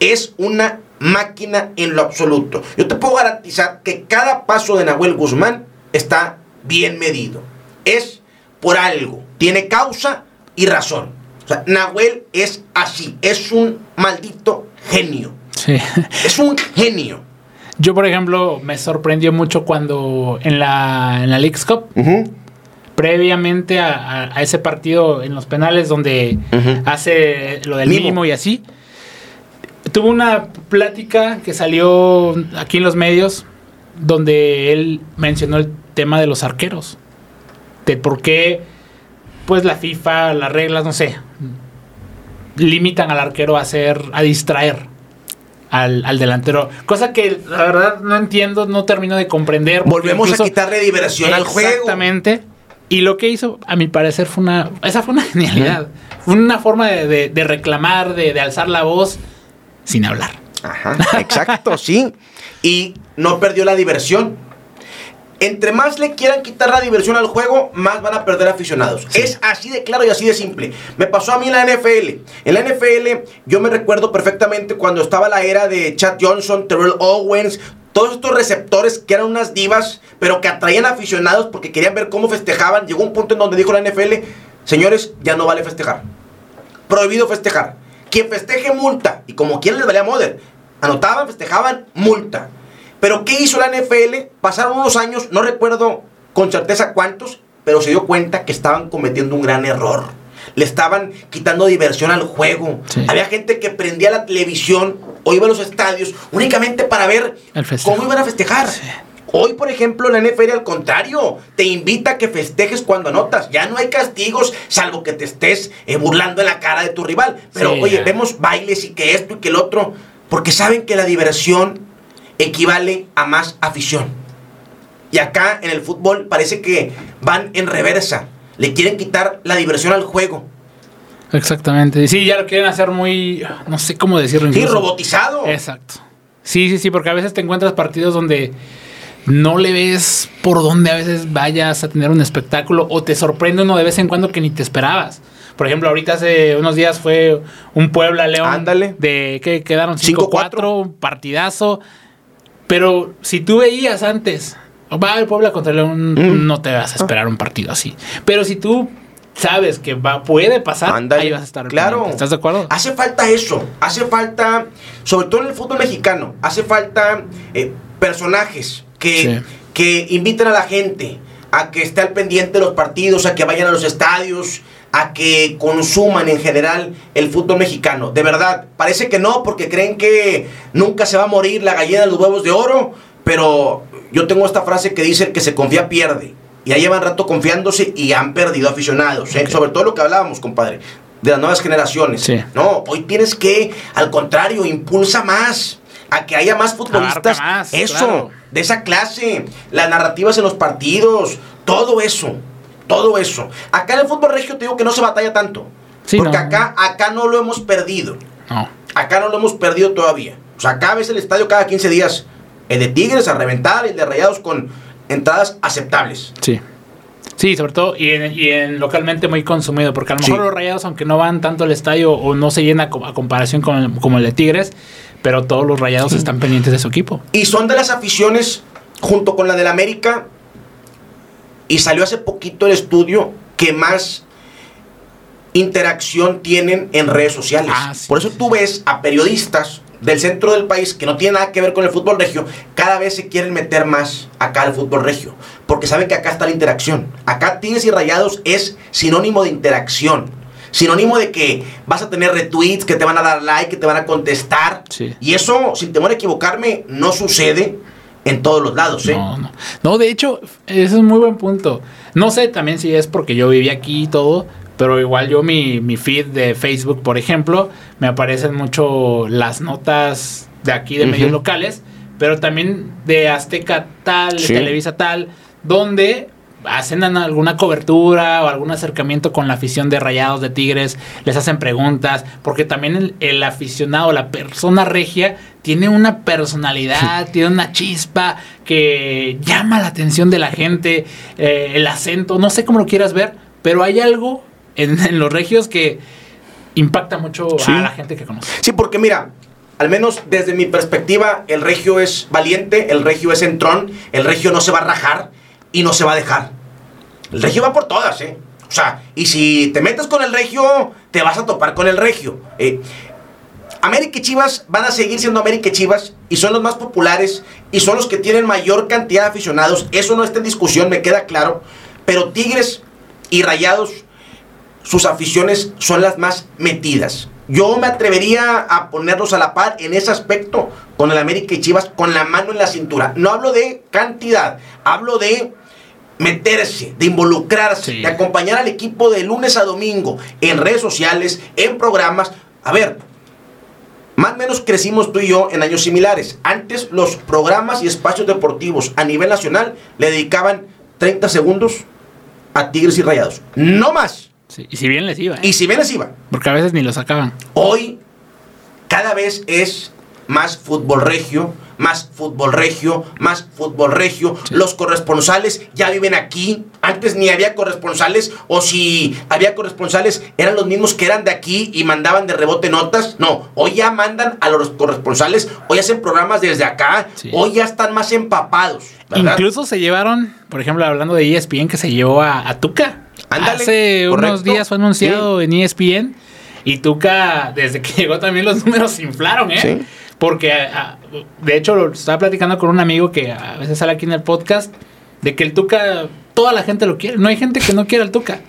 Es una máquina en lo absoluto. Yo te puedo garantizar que cada paso de Nahuel Guzmán está bien medido. Es por algo. Tiene causa y razón. O sea, Nahuel es así. Es un maldito genio. Sí. Es un genio. Yo, por ejemplo, me sorprendió mucho cuando en la, en la Leagues Cup, previamente a, a- a ese partido en los penales donde hace lo del mimo y así, tuvo una plática que salió aquí en los medios donde él mencionó el tema de los arqueros. De por qué, pues la FIFA, las reglas, no sé. limitan al arquero a hacer, a distraer al, al delantero. Cosa que la verdad no entiendo, no termino de comprender. Volvemos incluso- a quitarle diversión al juego. Exactamente. Y lo que hizo, a mi parecer, fue una. Esa fue una genialidad. Fue una forma de, de- de reclamar, de, de alzar la voz sin hablar. Ajá, exacto, sí. Y no perdió la diversión. Entre más le quieran quitar la diversión al juego, más van a perder aficionados. Es así de claro y así de simple. Me pasó a mí en la NFL. En la NFL, yo me recuerdo perfectamente cuando estaba la era de Chad Johnson, Terrell Owens, todos estos receptores que eran unas divas, pero que atraían aficionados porque querían ver cómo festejaban. Llegó un punto en donde dijo la NFL, señores, ya no vale festejar. Prohibido festejar. Quien festeje multa. Y como quien les valía moder. Anotaban, festejaban, multa. Pero ¿qué hizo la NFL? Pasaron unos años, no recuerdo con certeza cuántos, pero se dio cuenta que estaban cometiendo un gran error. Le estaban quitando diversión al juego. Sí. Había gente que prendía la televisión o iba a los estadios únicamente para ver cómo iban a festejar. Hoy, por ejemplo, la NFL al contrario, te invita a que festejes cuando anotas. Ya no hay castigos, salvo que te estés eh, burlando en la cara de tu rival. Pero, Sí, oye, vemos bailes y que esto y que el otro, porque saben que la diversión equivale a más afición. Y acá en el fútbol parece que van en reversa. Le quieren quitar la diversión al juego. Exactamente. Sí, ya lo quieren hacer muy. No sé cómo decirlo. Sí, incluso. robotizado. Exacto. Sí, sí, sí, porque a veces te encuentras partidos donde no le ves por dónde a veces vayas a tener un espectáculo o te sorprende uno de vez en cuando que ni te esperabas. Por ejemplo, ahorita hace unos días fue un Puebla León Ándale. de que quedaron 5-4. 5-4, un partidazo. Pero si tú veías antes, va el Puebla contra León, Mm. no te vas a esperar un partido así. Pero si tú sabes que va, puede pasar, Ándale. ahí vas a estar. Claro. pendiente. ¿Estás de acuerdo? Hace falta eso. Hace falta, sobre todo en el fútbol mexicano, hace falta eh, personajes que, Sí. que inviten a la gente a que esté al pendiente de los partidos, a que vayan a los estadios, a que consuman en general el fútbol mexicano. De verdad, parece que no, porque creen que nunca se va a morir la gallina de los huevos de oro, pero yo tengo esta frase que dice, el que se confía pierde. Y ya llevan rato confiándose y han perdido aficionados. ¿eh? Sobre todo lo que hablábamos, compadre, de las nuevas generaciones. Sí. No, hoy tienes que, al contrario, impulsa más a que haya más futbolistas. Más, eso, claro. de esa clase, las narrativas en los partidos, todo eso, todo eso. Acá en el fútbol regio te digo que no se batalla tanto. Sí, porque no. acá, acá no lo hemos perdido. No. Acá no lo hemos perdido todavía. O sea, acá ves el estadio cada 15 días. El de Tigres a reventar, el de Rayados con entradas aceptables. Sí. Sí, sobre todo, y en, y en localmente muy consumido, porque a lo Sí. mejor los rayados, aunque no van tanto al estadio o no se llena a comparación con el- como el de Tigres, pero todos los rayados están pendientes de su equipo. Y son de las aficiones, junto con la del América, y salió hace poquito el estudio que más interacción tienen en redes sociales. Ah, sí, Por eso tú ves a periodistas del centro del país que no tienen nada que ver con el fútbol regio, cada vez se quieren meter más acá al fútbol regio, porque saben que acá está la interacción. Acá Tigres y Rayados es sinónimo de interacción. Sinónimo de que vas a tener retweets, que te van a dar like, que te van a contestar. Sí. Y eso, sin temor a equivocarme, no sucede en todos los lados. ¿eh? No, no. No, de hecho, ese es un muy buen punto. No sé también si es porque yo viví aquí y todo, pero igual yo mi, mi feed de Facebook, por ejemplo, me aparecen mucho las notas de aquí de medios locales, pero también de Azteca tal, Sí. de Televisa tal, donde hacen alguna cobertura o algún acercamiento con la afición de Rayados de Tigres, les hacen preguntas, porque también el, el aficionado, la persona regia, tiene una personalidad, tiene una chispa que llama la atención de la gente, eh, el acento, no sé cómo lo quieras ver, pero hay algo en, en los regios que impacta mucho Sí. a la gente que conoce. Sí, porque mira, al menos desde mi perspectiva, el regio es valiente, el regio es entrón, el regio no se va a rajar y no se va a dejar. El regio va por todas, ¿eh? O sea, y si te metes con el regio, te vas a topar con el regio. Eh, América y Chivas van a seguir siendo América y Chivas y son los más populares y son los que tienen mayor cantidad de aficionados. Eso no está en discusión, me queda claro. Pero Tigres y Rayados sus aficiones son las más metidas. Yo me atrevería a ponerlos a la par en ese aspecto con el América y Chivas con la mano en la cintura. No hablo de cantidad, hablo de meterse, de involucrarse, Sí. de acompañar al equipo de lunes a domingo en redes sociales, en programas, a ver, más o menos crecimos tú y yo en años similares. Antes los programas y espacios deportivos a nivel nacional le dedicaban 30 segundos a Tigres y Rayados. No más. Y si bien les iba. ¿eh? Y si bien les iba. Porque a veces ni lo sacaban. Hoy cada vez es más fútbol regio, más fútbol regio, más fútbol regio. Los corresponsales ya viven aquí. Antes ni había corresponsales, o si había corresponsales, eran los mismos que eran de aquí y mandaban de rebote notas. No, hoy ya mandan a los corresponsales, hoy hacen programas desde acá, hoy ya están más empapados. Incluso se llevaron, por ejemplo, hablando de ESPN, que se llevó a, Tuca. Hace unos días fue anunciado en ESPN. Y Tuca, desde que llegó también los números se inflaron, ¿eh? Sí. Porque, de hecho, estaba platicando con un amigo que a veces sale aquí en el podcast, de que el Tuca, toda la gente lo quiere. No hay gente que no quiera el Tuca.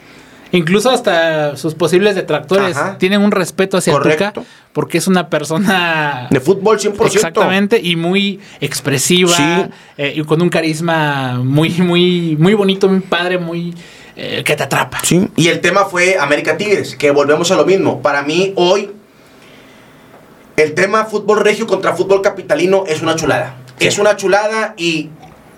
Incluso hasta sus posibles detractores tienen un respeto hacia el Tuca porque es una persona... De fútbol 100%. Exactamente, y muy expresiva, eh, y con un carisma muy, muy, muy bonito, muy padre, muy... Que te atrapa. Sí. Y el tema fue América Tigres, que volvemos a lo mismo. Para mí, hoy el tema fútbol regio contra fútbol capitalino es una chulada. Es una chulada y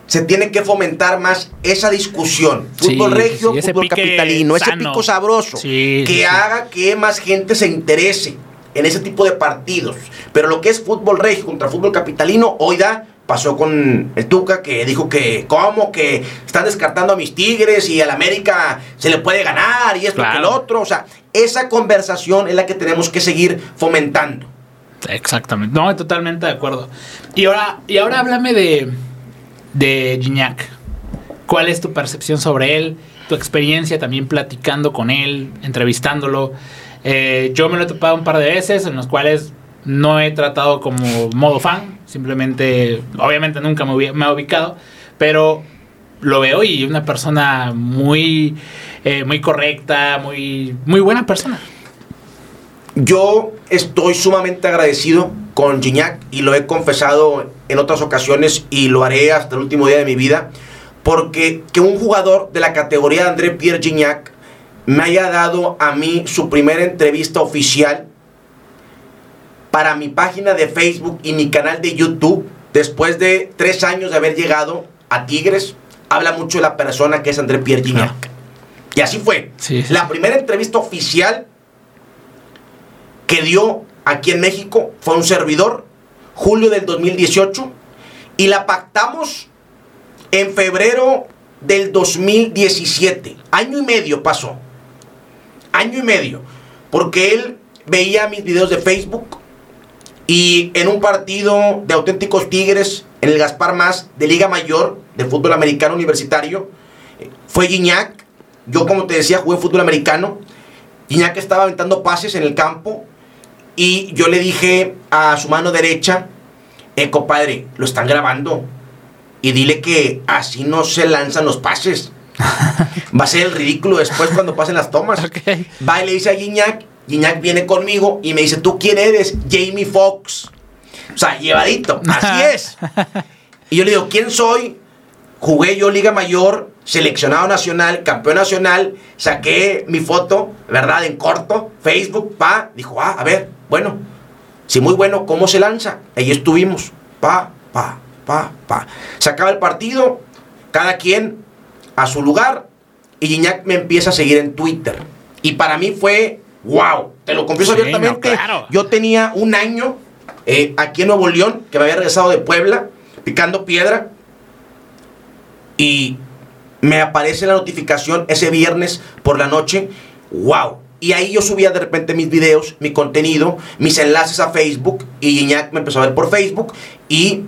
se tiene que fomentar más esa discusión. Fútbol regio, fútbol capitalino, ese pico sabroso que haga que más gente se interese en ese tipo de partidos. Pero lo que es fútbol regio contra fútbol capitalino, hoy da pasó con el Tuca que dijo que cómo que están descartando a mis Tigres y al América se le puede ganar y esto y lo otro, o sea, esa conversación es la que tenemos que seguir fomentando. Exactamente. No, totalmente de acuerdo. Y ahora, y ahora háblame de, de Gignac. ¿Cuál es tu percepción sobre él? Tu experiencia también platicando con él, entrevistándolo. Eh, yo me lo he topado un par de veces en los cuales no he tratado como modo fan. Simplemente, obviamente nunca me, he ubicado. Pero lo veo y una persona muy, eh, muy correcta, muy, muy buena persona. Yo estoy sumamente agradecido con Gignac y lo he confesado en otras ocasiones y lo haré hasta el último día de mi vida, porque que un jugador de la categoría de André Pierre Gignac me haya dado a mí su primera entrevista oficial para mi página de Facebook y mi canal de YouTube, después de tres años de haber llegado a Tigres, habla mucho de la persona que es André Pierre Gignac. Y así fue. La primera entrevista oficial que dio aquí en México fue un servidor, julio del 2018, y la pactamos en febrero del 2017. Año y medio pasó. Año y medio. Porque él veía mis videos de Facebook y en un partido de auténticos Tigres, en el Gaspar Más de Liga Mayor de fútbol americano universitario, fue Gignac. Yo, como te decía, jugué fútbol americano. Gignac estaba aventando pases en el campo y yo le dije a su mano derecha, eh, compadre, lo están grabando. Y dile que así no se lanzan los pases. Va a ser el ridículo después cuando pasen las tomas. Va y le dice a Guiñac. Guiñac viene conmigo y me dice, ¿tú quién eres? Jamie Foxx. O sea, llevadito. Así es. Y yo le digo, ¿quién soy? Jugué yo Liga Mayor, seleccionado nacional, campeón nacional. Saqué mi foto, ¿verdad? En corto, Facebook, pa. Dijo, ah, a ver, bueno, si muy bueno, ¿cómo se lanza? Ahí estuvimos, pa, pa, pa, pa. Se acaba el partido, cada quien a su lugar, y Gignac me empieza a seguir en Twitter. Y para mí fue, wow, te lo confieso abiertamente. Yo tenía un año eh, aquí en Nuevo León, que me había regresado de Puebla, picando piedra, y me aparece la notificación ese viernes por la noche, wow, y ahí yo subía de repente mis videos, mi contenido, mis enlaces a Facebook. Y Iñak me empezó a ver por Facebook. Y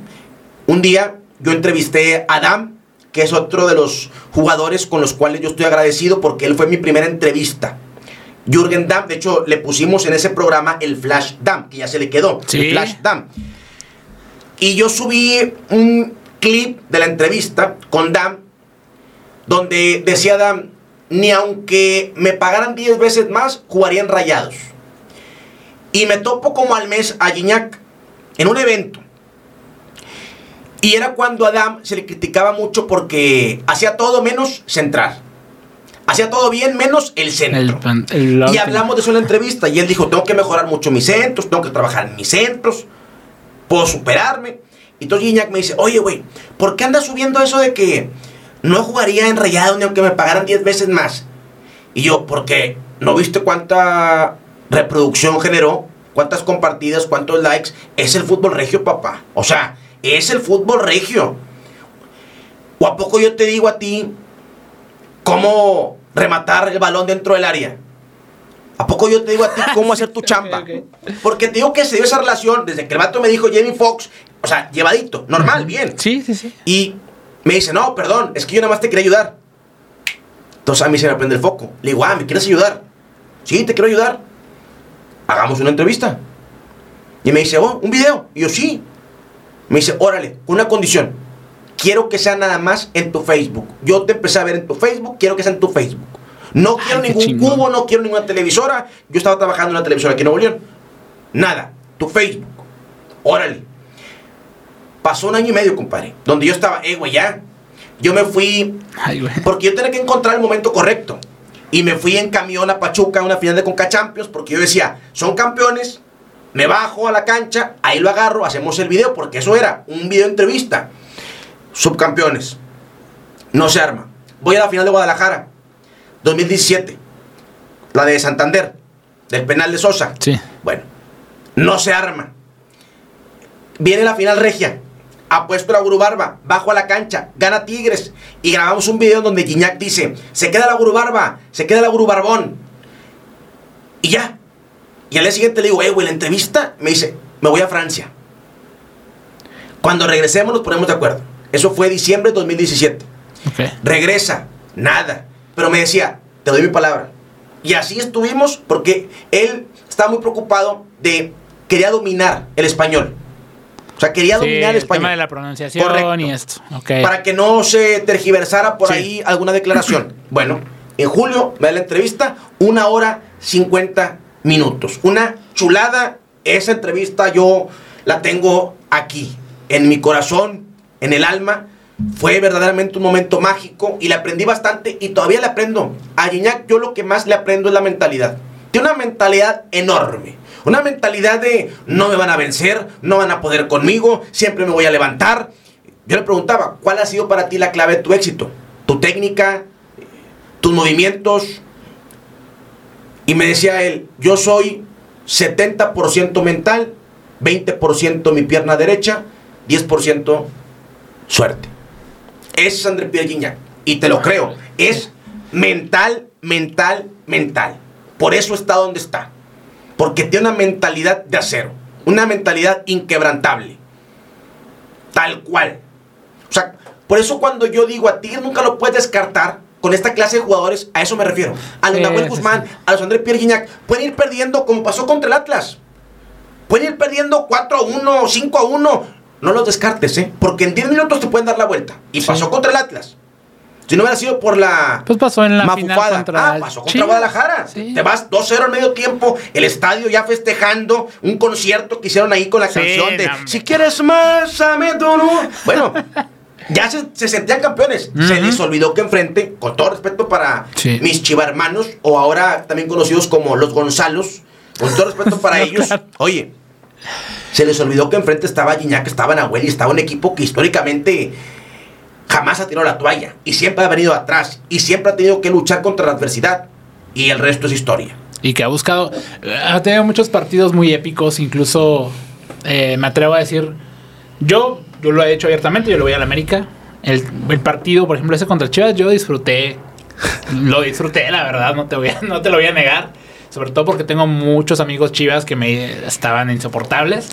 un día yo entrevisté a Adam, que es otro de los jugadores con los cuales yo estoy agradecido porque él fue mi primera entrevista. Jürgen Damm, de hecho, le pusimos en ese programa el Flash Dam, que ya se le quedó. El Flash Dam. Y yo subí un clip de la entrevista con Dam, donde decía Dam, ni aunque me pagaran 10 veces más, jugarían rayados. Y me topo como al mes a Gignac en un evento. Y era cuando a Adam se le criticaba mucho porque hacía todo menos centrar. Hacía todo bien menos el centro. El pan- el- y hablamos de eso en la entrevista. Y él dijo, tengo que mejorar mucho mis centros, tengo que trabajar en mis centros, puedo superarme. Y entonces Gignac me dice, oye, güey, ¿por qué andas subiendo eso de que no jugaría en Rayado ni aunque me pagaran 10 veces más? Y yo, porque no viste cuánta reproducción generó, cuántas compartidas, cuántos likes. Es el fútbol regio, papá. O sea, es el fútbol regio. ¿O a poco yo te digo a ti cómo rematar el balón dentro del área? ¿A poco yo te digo a ti cómo hacer tu chamba? Porque te digo que se dio esa relación desde que el vato me dijo Jamie Foxx, o sea, llevadito, normal, bien. Sí, sí, sí. Y me dice, no, perdón, es que yo nada más te quería ayudar. Entonces a mí se me prende el foco. Le digo, ah, ¿me quieres ayudar? Sí, te quiero ayudar. Hagamos una entrevista. Y me dice, oh, un video. Y yo, sí. Me dice, órale, una condición. Quiero que sea nada más en tu Facebook. Yo te empecé a ver en tu Facebook, quiero que sea en tu Facebook. No quiero ningún chingón. cubo, no quiero ninguna televisora. Yo estaba trabajando en una televisora aquí en Nuevo León. Nada, tu Facebook. Órale. Pasó un año y medio, compadre. Donde yo estaba, eh, güey, ya. Yo me fui Ay, güey. porque yo tenía que encontrar el momento correcto. Y me fui en camión a Pachuca a una final de Conca Champions porque yo decía, son campeones, me bajo a la cancha, ahí lo agarro, hacemos el video, porque eso era un video entrevista. Subcampeones. No se arma. Voy a la final de Guadalajara, 2017. La de Santander, del penal de Sosa. Sí. Bueno, no se arma. Viene la final regia. Apuesto la Gurubarba, bajo a la cancha, gana Tigres. Y grabamos un video donde Gignac dice: Se queda la Gurubarba, se queda la Gurubarbón. Y ya. Y al día siguiente le digo: Eh, güey, la entrevista. Me dice: Me voy a Francia. Cuando regresemos nos ponemos de acuerdo. Eso fue diciembre de 2017. Ok. Regresa, nada. Pero me decía, te doy mi palabra. Y así estuvimos porque él estaba muy preocupado de, quería dominar el español. O sea, quería Sí, dominar el el español. tema de la pronunciación Correcto. y esto. Ok. Para que no se tergiversara por Sí. ahí alguna declaración. bueno, en julio me da la entrevista, una hora 50 minutos. Una chulada. Esa entrevista yo la tengo aquí, en mi corazón, en el alma. Fue verdaderamente un momento mágico y le aprendí bastante y todavía le aprendo. A Gignac yo lo que más le aprendo es la mentalidad. Tiene una mentalidad enorme. Una mentalidad de no me van a vencer, no van a poder conmigo, siempre me voy a levantar. Yo le preguntaba, ¿cuál ha sido para ti la clave de tu éxito? ¿Tu técnica? ¿Tus movimientos? Y me decía él, yo soy 70% mental, 20% mi pierna derecha, 10% suerte. Es André Pierre Gignac. Y te lo creo. Es mental, mental, mental. Por eso está donde está. Porque tiene una mentalidad de acero. Una mentalidad inquebrantable. Tal cual. O sea, por eso cuando yo digo a ti nunca lo puedes descartar con esta clase de jugadores, a eso me refiero. A los Sí, Nahuel Guzmán, sí. a los André Pierre Gignac, pueden ir perdiendo como pasó contra el Atlas. Pueden ir perdiendo 4 a 1, 5 a 1. No los descartes, ¿eh? Porque en 10 minutos te pueden dar la vuelta. Y Sí. pasó contra el Atlas. Si no hubiera sido por la Pues pasó en la final mafufada. contra ah, pasó contra. Guadalajara. Sí. Te vas 2-0 al medio tiempo, el estadio ya festejando un concierto que hicieron ahí con la Sí, canción de no. Si quieres más, ame tu luz". Bueno, ya se, se sentían campeones. Se les olvidó que enfrente, con todo respeto para Sí. mis chivarmanos, o ahora también conocidos como los Gonzalos, con todo respeto para ellos, oye, se les olvidó que enfrente estaba Gignac, estaba Nahuel y estaba un equipo que históricamente jamás ha tirado la toalla y siempre ha venido atrás y siempre ha tenido que luchar contra la adversidad y el resto es historia. Y que ha buscado. Ha tenido muchos partidos muy épicos. Incluso eh, me atrevo a decir. Yo, yo lo he hecho abiertamente. Yo lo voy a la América. El, partido, por ejemplo, ese contra Chivas, yo disfruté. Lo disfruté, la verdad. No te, voy a, no te lo voy a negar. Sobre todo porque tengo muchos amigos chivas que me estaban insoportables.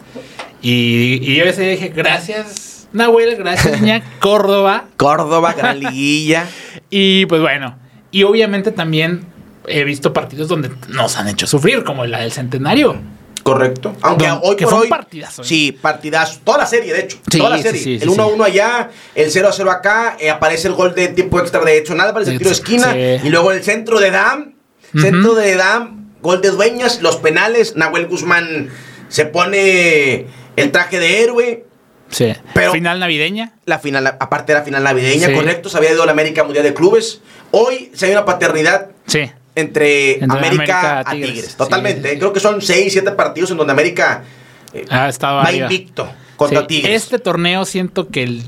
Y, y yo ese dije, gracias, Nahuel, gracias, Iñak, Córdoba. Córdoba, gran liguilla. Y pues bueno, y obviamente también he visto partidos donde nos han hecho sufrir, como la del centenario. Correcto. Aunque Don- hoy que por fue un hoy. partidazo, ¿eh? Sí, partidazo. Toda la serie, de hecho. Sí, toda la sí, serie. sí, sí, el 1 a sí. 1 allá, el 0 a 0 acá. eh, aparece el gol de tiempo extra de Edson Álvarez, el tiro de esquina. Sí. Y luego el centro de Dam. Centro de Dam, gol de Dueñas, los penales. Nahuel Guzmán se pone el traje de héroe. Sí. Pero- Final navideña. La final, aparte de la final navideña, Sí. correcto, se había ido a la América Mundial de Clubes. Hoy se hay una paternidad Sí. entre, Entre América, América a Tigres. Tigres. Totalmente. Sí, sí. Creo que son 6, 7 partidos en donde América eh, Ha estado va arriba. invicto contra Sí, Tigres. Este torneo siento que el-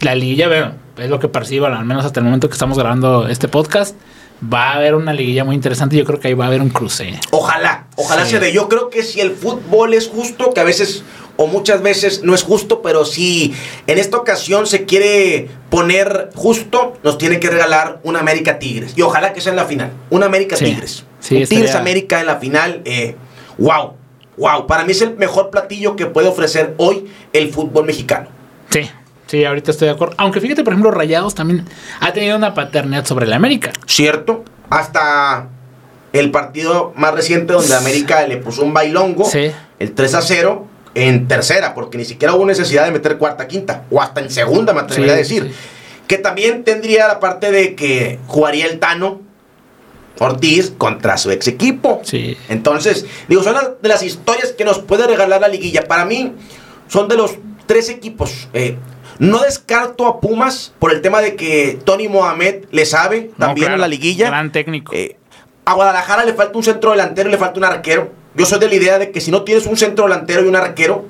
la liguilla, bueno, es lo que percibo, al menos hasta el momento que estamos grabando este podcast, va a haber una liguilla muy interesante. Yo creo que ahí va a haber un cruce. Ojalá, ojalá Sí. se dé. Yo creo que si el fútbol es justo, que a veces o muchas veces no es justo, pero si en esta ocasión se quiere poner justo, nos tiene que regalar una América Tigres. Y ojalá que sea en la final, una América Sí. Tigres. Sí, Un Tigres América en la final, eh, wow, wow. Para mí es el mejor platillo que puede ofrecer hoy el fútbol mexicano. Sí, sí, ahorita estoy de acuerdo. Aunque fíjate, por ejemplo, Rayados también ha tenido una paternidad sobre la América. ¿Cierto? Hasta el partido más reciente donde América le puso un bailongo, Sí. el 3 a 0, en tercera, porque ni siquiera hubo necesidad de meter cuarta, quinta, o hasta en segunda, me atrevería Sí, a decir. sí. Que también tendría la parte de que jugaría el Tano Ortiz contra su ex equipo. Sí. Entonces, digo, son las- de las historias que nos puede regalar la liguilla. Para mí, son de los tres equipos. Eh, no descarto a Pumas por el tema de que Tony Mohamed le sabe No, también claro, en la liguilla. Gran técnico. Eh, a Guadalajara le falta un centro delantero y le falta un arquero. Yo soy de la idea de que si no tienes un centro delantero y un arquero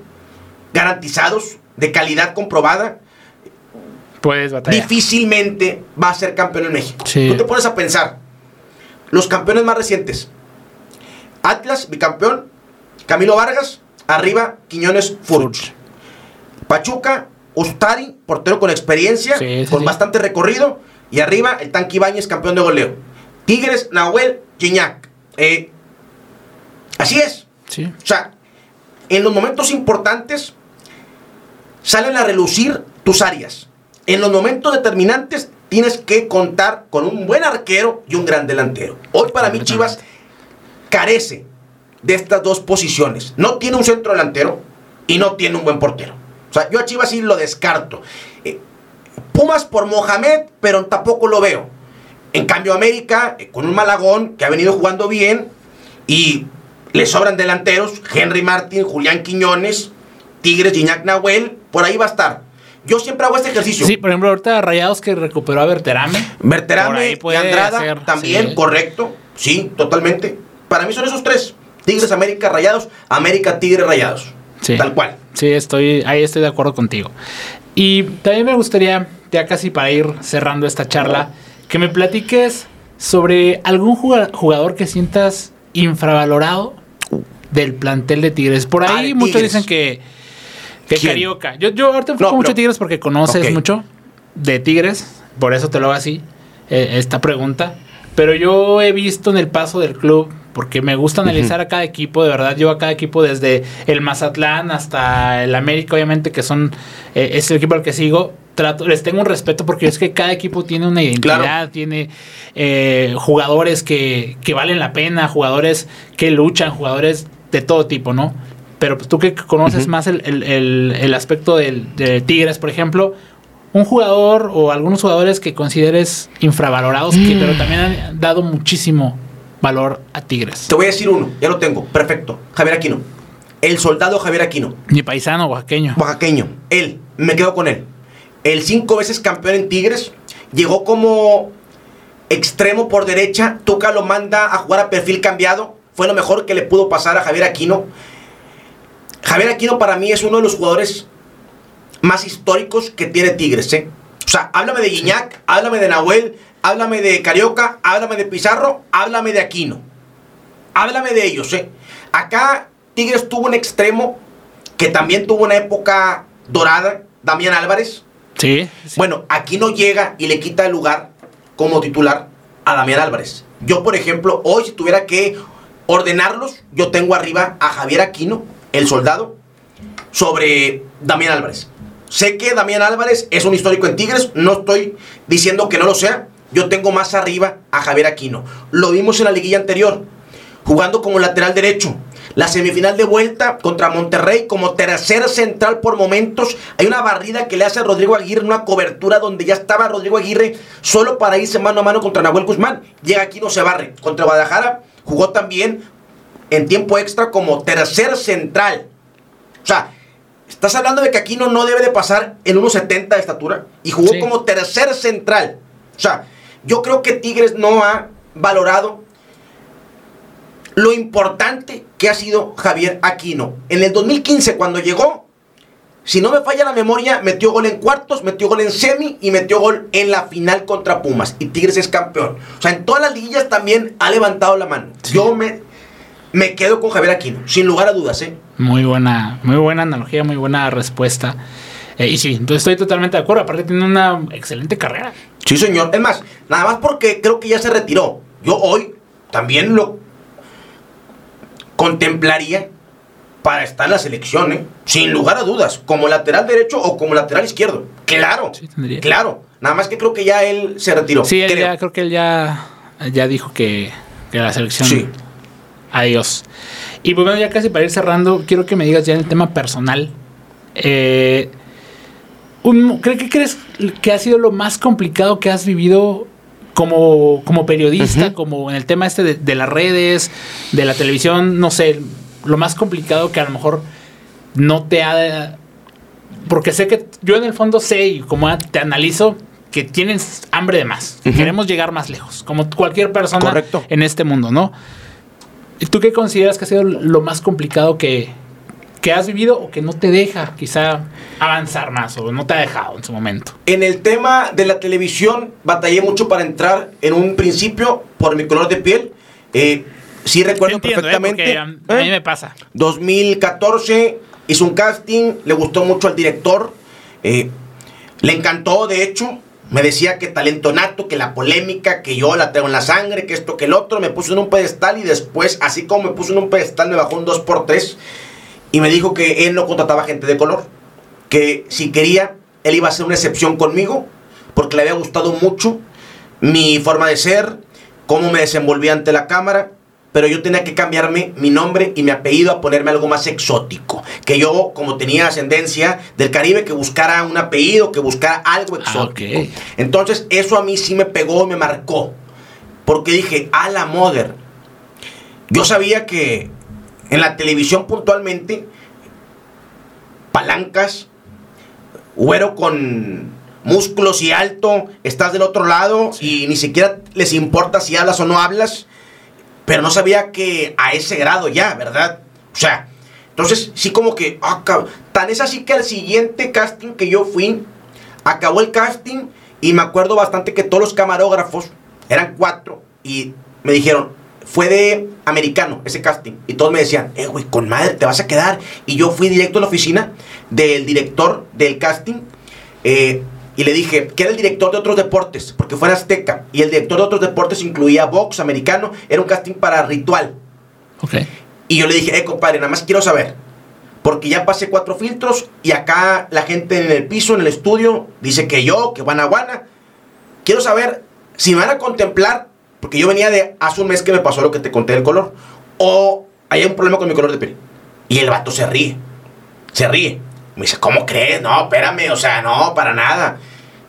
garantizados, de calidad comprobada, Puedes batallar. difícilmente va a ser campeón en México. Sí. Tú te pones a pensar, los campeones más recientes, Atlas, bicampeón, Camilo Vargas, arriba, Quiñones, Furch. Pachuca, Ustari, portero con experiencia, Sí, sí, con sí. bastante recorrido, y arriba, el Tanque Ibáñez, campeón de goleo. Tigres, Nahuel, Gignac. Eh, así es. Sí. O sea, en los momentos importantes salen a relucir tus áreas. En los momentos determinantes tienes que contar con un buen arquero y un gran delantero. Hoy para mí Chivas carece de estas dos posiciones. No tiene un centro delantero y no tiene un buen portero. Sea, yo a Chivas sí lo descarto. Eh, Pumas por Mohamed, pero tampoco lo veo. En cambio, América, eh, con un Malagón que ha venido jugando bien y le sobran delanteros, Henry Martin, Julián Quiñones, Tigres, Gignac Nahuel, por ahí va a estar. Yo siempre hago este ejercicio. Sí, por ejemplo, ahorita Rayados que recuperó a Berterame. Berterame y Andrada ser, también, sí. correcto. Sí, totalmente. Para mí son esos tres. Tigres, América, Rayados. América, Tigres, Rayados. Sí. Tal cual. Sí, estoy, ahí estoy de acuerdo contigo. Y también me gustaría, ya casi para ir cerrando esta charla, que me platiques sobre algún juga- jugador que sientas infravalorado del plantel de Tigres. Por Ah, ahí muchos Tigres. dicen que, que. Carioca. Yo, yo ahorita enfoco No, mucho pero- Tigres porque conoces mucho de Tigres, por eso te lo hago así, eh, esta pregunta. Pero yo he visto en el paso del club, porque me gusta analizar a cada equipo, de verdad, yo a cada equipo desde el Mazatlán hasta el América, obviamente, que son, eh, es el equipo al que sigo, trato, les tengo un respeto porque es que cada equipo tiene una identidad, Claro. tiene eh, jugadores que, que valen la pena, jugadores que luchan, jugadores de todo tipo, ¿no? Pero pues, tú que conoces más el, el- el- el aspecto del, de Tigres, por ejemplo, un jugador o algunos jugadores que consideres infravalorados, que, pero también han dado muchísimo valor a Tigres. Te voy a decir uno, ya lo tengo. Perfecto. Javier Aquino. El soldado Javier Aquino. Mi paisano oaxaqueño. Oaxaqueño. Él, me quedo con él. El cinco veces campeón en Tigres. Llegó como extremo por derecha. Tuca lo manda a jugar a perfil cambiado. Fue lo mejor que le pudo pasar a Javier Aquino. Javier Aquino para mí es uno de los jugadores más históricos que tiene Tigres. ¿eh? O sea, háblame de Guiñac, háblame de Nahuel, háblame de Carioca, háblame de Pizarro, háblame de Aquino. Háblame de ellos. ¿eh? Acá Tigres tuvo un extremo que también tuvo una época dorada, Damián Álvarez. Sí. sí. Bueno, aquí no llega y le quita el lugar como titular a Damián Álvarez. Yo, por ejemplo, hoy si tuviera que ordenarlos, yo tengo arriba a Javier Aquino, el soldado, sobre Damián Álvarez. Sé que Damián Álvarez es un histórico en Tigres, no estoy diciendo que no lo sea. Yo tengo más arriba a Javier Aquino. Lo vimos en la liguilla anterior, jugando como lateral derecho. La semifinal de vuelta contra Monterrey como tercer central por momentos. Hay una barrida que le hace a Rodrigo Aguirre, una cobertura donde ya estaba Rodrigo Aguirre solo para irse mano a mano contra Nahuel Guzmán. Llega aquí, no se barre. Contra Guadalajara jugó también en tiempo extra como tercer central. O sea, Estás hablando de que Aquino no debe de pasar el 1.70 de estatura y jugó Sí. como tercer central. O sea, yo creo que Tigres no ha valorado lo importante que ha sido Javier Aquino. En el 2015, cuando llegó, si no me falla la memoria, metió gol en cuartos, metió gol en semi y metió gol en la final contra Pumas. Y Tigres es campeón. O sea, en todas las liguillas también ha levantado la mano. Sí. Yo me, me quedo con Javier Aquino, sin lugar a dudas, ¿eh? Muy buena, muy buena analogía, muy buena respuesta. Eh, y sí, entonces estoy totalmente de acuerdo. Aparte tiene una excelente carrera. Sí, señor. Es más, nada más porque creo que ya se retiró. Yo hoy también lo contemplaría para estar en la selección, ¿eh? sin lugar a dudas, como lateral derecho o como lateral izquierdo. Claro, Sí, tendría. claro. Nada más que creo que ya él se retiró. Sí, él creo. ya, creo que él ya, ya dijo que, que la selección. Sí. Adiós. Y pues bueno, ya casi para ir cerrando, quiero que me digas ya en el tema personal. Eh, un- ¿cree- ¿Qué crees que ha sido lo más complicado que has vivido como, como periodista, como en el tema este de, de las redes, de la televisión? No sé, lo más complicado que a lo mejor no te ha... Porque sé que yo en el fondo sé y como te analizo que tienes hambre de más, que Ujú. queremos llegar más lejos, como cualquier persona Correcto. en este mundo, ¿no? ¿Y ¿Tú qué consideras que ha sido lo más complicado que, que has vivido o que no te deja quizá avanzar más o no te ha dejado en su momento? En el tema de la televisión, batallé mucho para entrar en un principio por mi color de piel. Eh, sí recuerdo Entiendo, ¿eh? perfectamente. Porque a, mí ¿eh? me pasa. 2014 hizo un casting, le gustó mucho al director, eh, le encantó de hecho, me decía que talento nato, que la polémica, que yo la tengo en la sangre, que esto, que el otro, me puso en un pedestal y después, así como me puso en un pedestal, me bajó un 2x3 y me dijo que él no contrataba gente de color, que si quería, él iba a hacer una excepción conmigo, porque le había gustado mucho mi forma de ser, cómo me desenvolvía ante la cámara, pero yo tenía que cambiarme mi nombre y mi apellido a ponerme algo más exótico. Que yo, como tenía ascendencia del Caribe, que buscara un apellido, que buscara algo exótico. Ah, ok. Entonces, eso a mí sí me pegó y me marcó. Porque dije, a la mother. Yo sabía que en la televisión puntualmente, palancas, güero con músculos y alto, estás del otro lado y ni siquiera les importa si hablas o no hablas, pero no sabía que a ese grado ya, ¿verdad? O sea, entonces sí como que, ah, tan es así que al siguiente casting que yo fui, acabó el casting y me acuerdo bastante que todos los camarógrafos, eran cuatro, y me dijeron, fue de americano ese casting. Y todos me decían, eh, güey, con madre, te vas a quedar. Y yo fui directo a la oficina del director del casting. eh, y le dije que era el director de otros deportes, porque fue en Azteca. Y el director de otros deportes incluía box americano. Era un casting para ritual. Ok. Y yo le dije, eh, compadre, nada más quiero saber. Porque ya pasé cuatro filtros y acá la gente en el piso, en el estudio, dice que yo, que van a Guana. Quiero saber si me van a contemplar, porque yo venía de hace un mes que me pasó lo que te conté del color, o hay un problema con mi color de piel. Y el vato se ríe. Se ríe. Me dice, ¿cómo crees? No, espérame, o sea, no, para nada.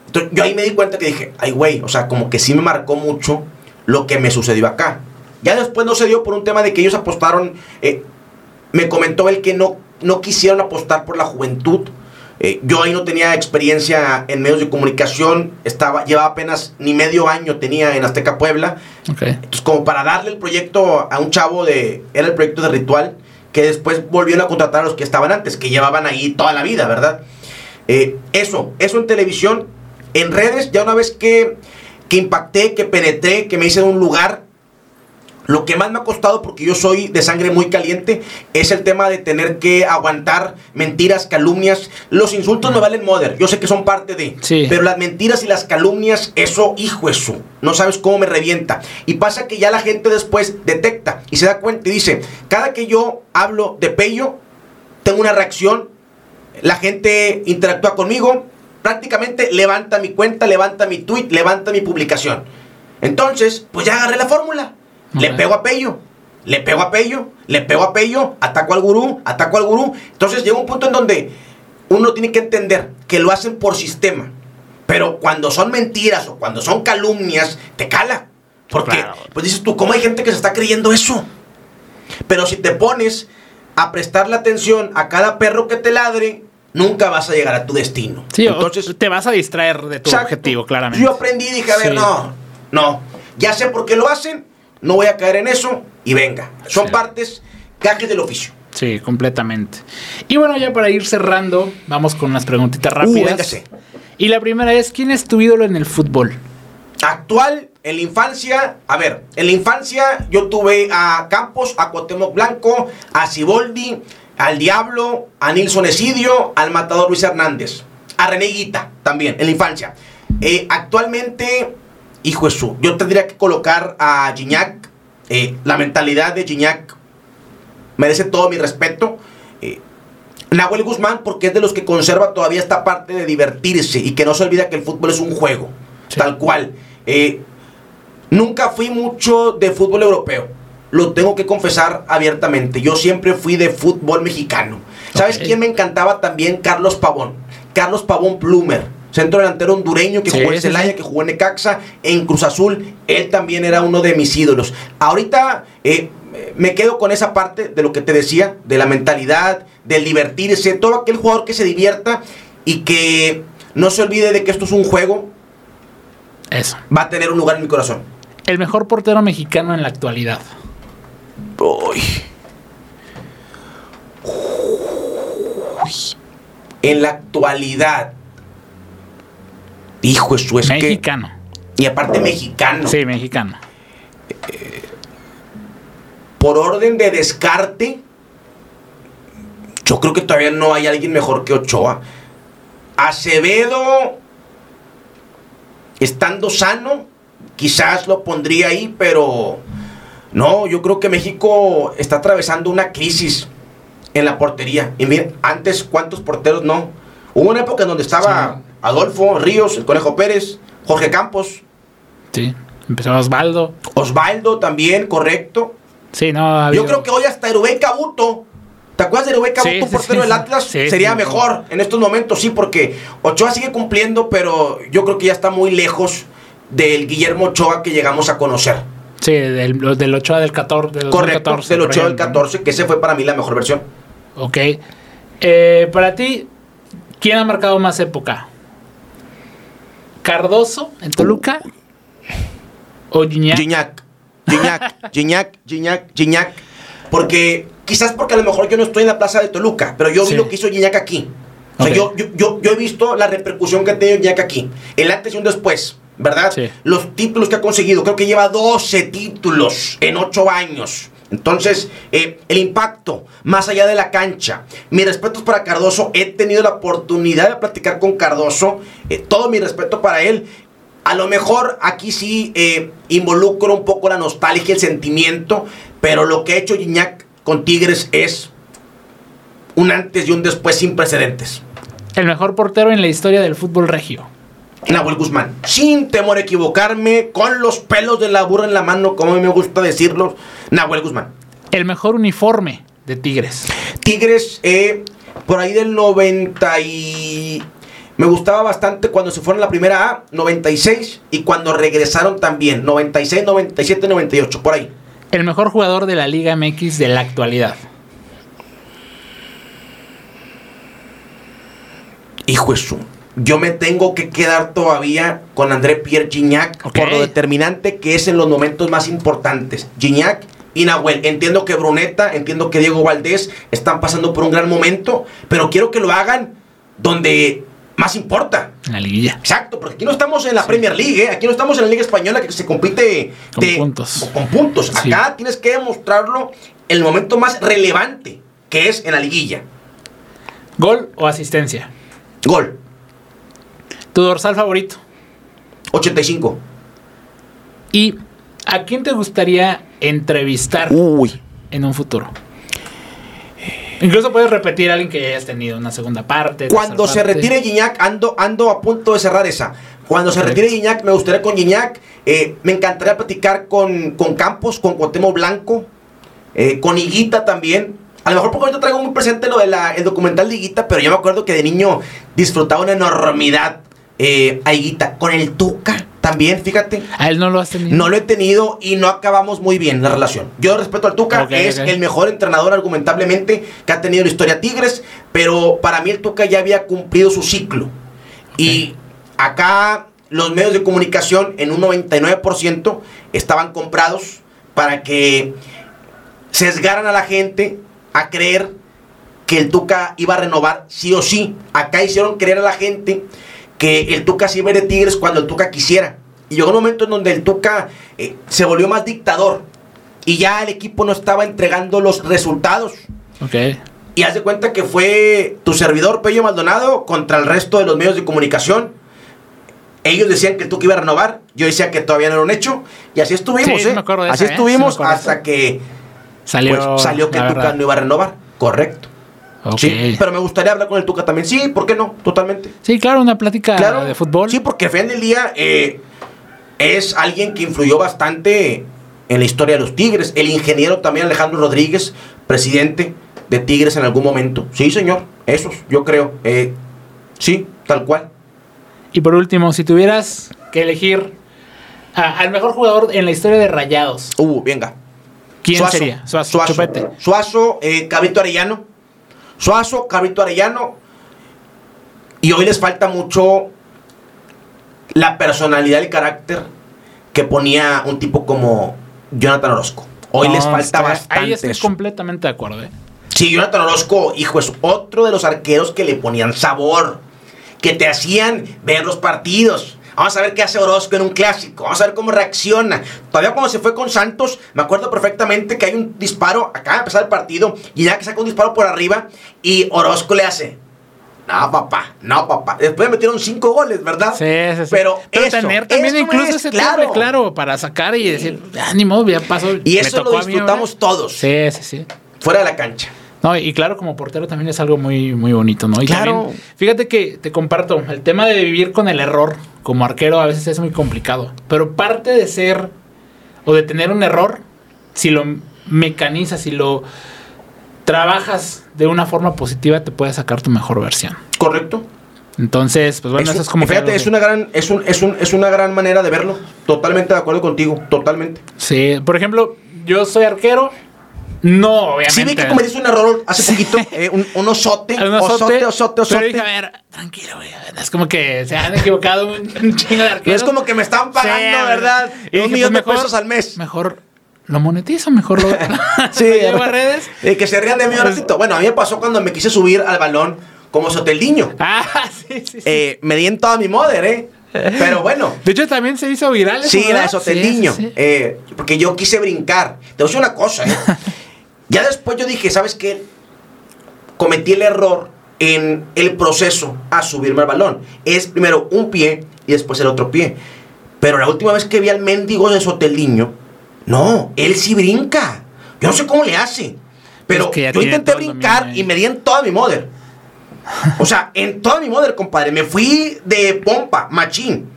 Entonces, yo ahí me di cuenta que dije, ay, güey, o sea, como que sí me marcó mucho lo que me sucedió acá. Ya después no se dio por un tema de que ellos apostaron. eh, me comentó él que no, no quisieron apostar por la juventud. Eh, yo ahí no tenía experiencia en medios de comunicación. Estaba, llevaba apenas ni medio año tenía en Azteca Puebla. Entonces, como para darle el proyecto a un chavo de. Era el proyecto de Ritual, que después volvieron a contratar a los que estaban antes, que llevaban ahí toda la vida, ¿verdad? Eh, eso, eso en televisión, en redes, ya una vez que, que impacté, que penetré, que me hice de un lugar, lo que más me ha costado, porque yo soy de sangre muy caliente, es el tema de tener que aguantar mentiras, calumnias. Los insultos me valen moder, yo sé que son parte de. Sí. Pero las mentiras y las calumnias, eso, hijo, eso. No sabes cómo me revienta. Y pasa que ya la gente después detecta y se da cuenta y dice: Cada que yo hablo de Pello, tengo una reacción, la gente interactúa conmigo, prácticamente levanta mi cuenta, levanta mi tweet, levanta mi publicación. Entonces, pues ya agarré la fórmula. Le pego a Pello, le pego a Pello, le pego a Pello, ataco al gurú, ataco al gurú. Entonces llega un punto en donde uno tiene que entender que lo hacen por sistema. Pero cuando son mentiras o cuando son calumnias, te cala. Porque, Claro. pues dices tú, ¿cómo hay gente que se está creyendo eso? Pero si te pones a prestarle atención a cada perro que te ladre, nunca vas a llegar a tu destino. Sí, Entonces, te vas a distraer de tu objetivo, claramente. Yo aprendí y dije, a ver, no, no, ya sé por qué lo hacen, no voy a caer en eso y venga. Son partes, cajes del oficio. Sí, completamente. Y bueno, ya para ir cerrando, vamos con unas preguntitas uh, rápidas. y la primera es, ¿quién es tu ídolo en el fútbol? Actual, en la infancia, a ver, en la infancia yo tuve a Campos, a Cuauhtémoc Blanco, a Ciboldi, al Diablo, a Nilson Esidio, al matador Luis Hernández, a René Guita también, en la infancia. Eh, actualmente, hijo de su, yo tendría que colocar a Gignac. Eh, la mentalidad de Gignac merece todo mi respeto. Eh, Nahuel Guzmán, porque es de los que conserva todavía esta parte de divertirse y que no se olvida que el fútbol es un juego, tal cual. nunca fui mucho de fútbol europeo lo tengo que confesar abiertamente. Yo siempre fui de fútbol mexicano. ¿Sabes quién me encantaba también? Carlos Pavón. Carlos Pavón Plumer. Centro delantero hondureño que jugó en Celaya, que jugó en Necaxa, en Cruz Azul. Él también era uno de mis ídolos. Ahorita eh, me quedo con esa parte de lo que te decía, de la mentalidad, del divertirse, todo aquel jugador que se divierta y que no se olvide de que esto es un juego. Eso. Va a tener un lugar en mi corazón. El mejor portero mexicano en la actualidad. En la actualidad, hijo, eso es mexicano. y aparte mexicano. Sí, mexicano. por orden de descarte, yo creo que todavía no hay alguien mejor que Ochoa. Acevedo, estando sano, quizás lo pondría ahí, pero no, yo creo que México está atravesando una crisis en la portería. Y miren, antes, ¿cuántos porteros no? Hubo una época en donde estaba Adolfo Ríos, el Conejo Pérez, Jorge Campos. Sí, empezó Osvaldo. Osvaldo también, correcto. Sí, no. Yo creo que hoy hasta Erubén Cabuto. ¿Te acuerdas de Erubén Cabuto, portero del Atlas? Sería mejor en estos momentos, sí, porque Ochoa sigue cumpliendo, pero yo creo que ya está muy lejos del Guillermo Ochoa que llegamos a conocer. Sí, del, del 8 del 14. Del Correcto, del 8 del 14, que ese fue para mí la mejor versión. Ok. Eh, para ti, ¿quién ha marcado más época? ¿Cardoso en Toluca? ¿O Gignac? Gignac. Gignac, Gignac, Gignac, Gignac. Porque, quizás porque a lo mejor yo no estoy en la plaza de Toluca, pero yo vi lo que hizo Gignac aquí. O sea, yo, yo, yo, he visto la repercusión que ha tenido Gignac aquí. El antes y un después. ¿verdad? Los títulos que ha conseguido, creo que lleva 12 títulos en 8 años. Entonces, eh, el impacto, más allá de la cancha. Mi respeto es para Cardoso. He tenido la oportunidad de platicar con Cardoso. Eh, todo mi respeto para él. A lo mejor aquí sí eh, involucro un poco la nostalgia, el sentimiento. Pero lo que ha hecho Gignac con Tigres es un antes y un después sin precedentes. El mejor portero en la historia del fútbol regio. Nahuel Guzmán. Sin temor a equivocarme, con los pelos de la burra en la mano, como me gusta decirlo, Nahuel Guzmán. El mejor uniforme de Tigres. Tigres, eh, por ahí del 90 y... Me gustaba bastante cuando se fueron a la primera A, 96, y cuando regresaron también, 96, 97, 98, por ahí. El mejor jugador de la Liga MX de la actualidad. Hijo de su yo me tengo que quedar todavía con André Pierre Gignac por lo determinante que es en los momentos más importantes. Gignac y Nahuel. Entiendo que Bruneta, entiendo que Diego Valdés están pasando por un gran momento, pero quiero que lo hagan donde más importa. En la liguilla. Exacto, porque aquí no estamos en la Premier League, ¿eh? aquí no estamos en la Liga Española que se compite con puntos. Con puntos. Acá tienes que demostrarlo el momento más relevante, que es en la liguilla. ¿Gol o asistencia? Gol. ¿Tu dorsal favorito? 85. ¿Y a quién te gustaría entrevistar Uy. en un futuro? Incluso puedes repetir a alguien que hayas tenido una segunda parte. Cuando se retire Gignac, ando, ando a punto de cerrar esa. Cuando se retire Gignac, me gustaría con Gignac. Eh, me encantaría platicar con, con Campos, con Cuauhtémoc Blanco, eh, con Higuita también. A lo mejor porque ahorita traigo muy presente lo del documental de Higuita, pero yo me acuerdo que de niño disfrutaba una enormidad eh, Aiguita, con el Tuca también, fíjate. A él no lo has tenido. No lo he tenido y no acabamos muy bien la relación. Yo respeto al Tuca, es el mejor entrenador argumentablemente que ha tenido la historia Tigres, pero para mí el Tuca ya había cumplido su ciclo. Y acá los medios de comunicación en un 99% estaban comprados para que sesgaran a la gente a creer que el Tuca iba a renovar sí o sí. Acá hicieron creer a la gente que el Tuca se iba a ir de Tigres cuando el Tuca quisiera. Y llegó un momento en donde el Tuca eh, se volvió más dictador. Y ya el equipo no estaba entregando los resultados. Ok. Y haz de cuenta que fue tu servidor, Pello Maldonado, contra el resto de los medios de comunicación. Ellos decían que el Tuca iba a renovar. Yo decía que todavía no era un hecho. Y así estuvimos, Sí, sí ¿eh? me acuerdo de así esa, ¿eh? estuvimos Sí me hasta que Salió. pues, salió que la el Tuca no iba a renovar. Correcto. Sí, pero me gustaría hablar con el Tuca también. Sí, ¿por qué no? Totalmente. Sí, claro, una plática Claro. de fútbol. Sí, porque al final del día eh, es alguien que influyó bastante en la historia de los Tigres. El ingeniero también Alejandro Rodríguez, presidente de Tigres en algún momento. Sí, señor. Esos, yo creo. Eh, sí, tal cual. Y por último, si tuvieras que elegir a- al mejor jugador en la historia de Rayados, Uh, venga. ¿quién Suazo, sería? Suazo, Suazo, Chupete. Suazo, eh, Cabrito Arellano. Suazo, Cabrito Arellano. Y hoy les falta mucho la personalidad y el carácter que ponía un tipo como Jonathan Orozco. Hoy No, les falta está- bastante Ahí estoy eso. completamente de acuerdo. ¿eh? Sí, Jonathan Orozco, hijo, es otro de los arqueros que le ponían sabor, que te hacían ver los partidos. Vamos a ver qué hace Orozco en un clásico, vamos a ver cómo reacciona. Todavía cuando se fue con Santos, me acuerdo perfectamente que hay un disparo, acaba de empezar el partido, y ya que saca un disparo por arriba, y Orozco le hace. No, papá, no, papá. Después metieron cinco goles, ¿verdad? Sí, sí, sí. Pero, eso, tener también eso incluso es, ese claro. claro. claro, para sacar y decir, ah, ni modo, ya pasó. Y eso lo mí disfrutamos ahora". todos, Sí, sí, sí. fuera de la cancha. No, y claro, como portero también es algo muy, muy bonito, ¿no? Y Claro. también, fíjate que te comparto, el tema de vivir con el error como arquero a veces es muy complicado. Pero parte de ser o de tener un error, si lo mecanizas, si lo trabajas de una forma positiva, te puede sacar tu mejor versión. ¿Correcto? Entonces, pues bueno, Es eso es como fíjate, es una gran, es un, es un, es una gran manera de verlo. Totalmente de acuerdo contigo, totalmente. Sí, por ejemplo, yo soy arquero, no, obviamente. Sí vi que cometiste un error hace poquito, eh, un, un osote, Un osote, osote, osote. Pero dije, a ver, tranquilo, güey. Es como que se han equivocado un, un chingo de arqueros. es como que me están pagando, Sí, ¿verdad? y un dije, millón pues, de pesos al mes. Mejor lo monetizo, mejor lo, Sí, llevo a redes. Eh, que se rían de mí un Pues- ratito. Bueno, a mí me pasó cuando me quise subir al balón como Soteldiño. Ah, sí, sí, sí. Eh, me di en toda mi mother, ¿eh? Pero bueno. de hecho, también se hizo viral. Sí, la de. Soteldiño. Sí, sí, sí. Eh, porque yo quise brincar. Te voy a decir una cosa, ¿eh? Ya después yo dije, ¿sabes qué? Cometí el error en el proceso a subirme al balón. Es primero un pie y después el otro pie. Pero la última vez que vi al mendigo de Soteldiño, no, él sí brinca. Yo no sé cómo le hace. Pero yo intenté brincar y me di en toda mi mother. O sea, en toda mi mother, compadre. Me fui de pompa, machín.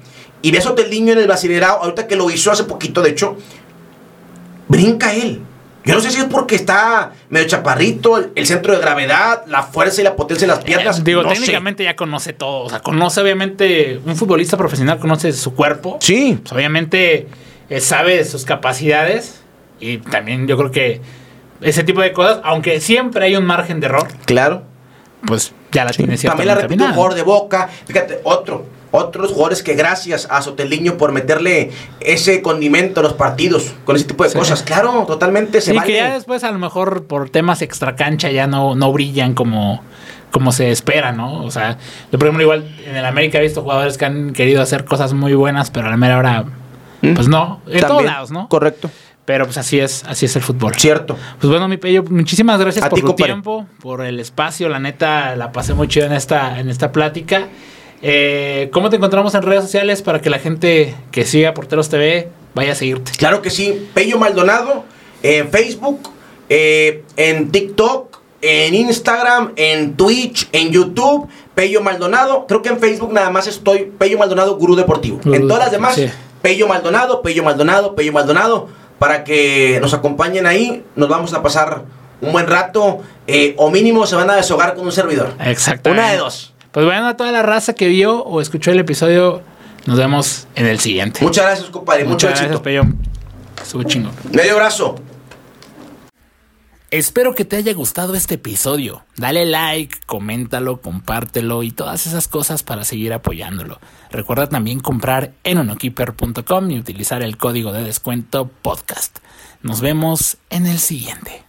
Y vi a Soteldiño en el brasileirao, ahorita que lo hizo hace poquito, de hecho, brinca él. Yo no sé si es porque está medio chaparrito, el, el centro de gravedad, la fuerza y la potencia de las piernas. Eh, digo, no sé. técnicamente ya conoce todo. O sea, conoce obviamente, un futbolista profesional conoce su cuerpo. Sí. Pues, obviamente eh, sabe de sus capacidades. Y también yo creo que ese tipo de cosas, aunque siempre hay un margen de error, Claro. pues ya la tiene También la repitió un de boca. Fíjate, otro. Otros jugadores que gracias a Soteliño por meterle ese condimento a los partidos, con ese tipo de Sí. cosas. Claro, totalmente se Sí, vale. que ya después a lo mejor por temas extracancha ya no, no brillan como, como se espera, ¿no? O sea, yo por ejemplo igual en el América he visto jugadores que han querido hacer cosas muy buenas, pero a la mera hora, ¿Mm? pues no, en También, todos lados, ¿no? Correcto. Pero pues así es, así es el fútbol. Cierto. Pues bueno, mi pello, muchísimas gracias A por ti, tu compadre. tiempo, por el espacio. La neta, la pasé muy chido en esta, en esta plática. Eh, ¿Cómo te encontramos en redes sociales para que la gente que siga Porteros TV vaya a seguirte? Claro que sí. Pello Maldonado en Facebook, eh, en TikTok, en Instagram, en Twitch, en YouTube. Pello Maldonado. Creo que en Facebook nada más estoy Pello Maldonado Gurú Deportivo. Gurú en todas las demás, sí. Pello Maldonado, Pello Maldonado, Pello Maldonado. Para que nos acompañen ahí, nos vamos a pasar un buen rato. eh, o mínimo se van a deshogar con un servidor. Exactamente. Una de dos. Pues bueno, a toda la raza que vio o escuchó el episodio, Nos vemos en el siguiente. Muchas gracias, compadre. Mucho Muchas gracias. Peyo. Estuvo chingo. Medio brazo. Espero que te haya gustado este episodio. Dale like, coméntalo, compártelo y todas esas cosas para seguir apoyándolo. Recuerda también comprar en onokeeper.com y utilizar el código de descuento podcast. Nos vemos en el siguiente.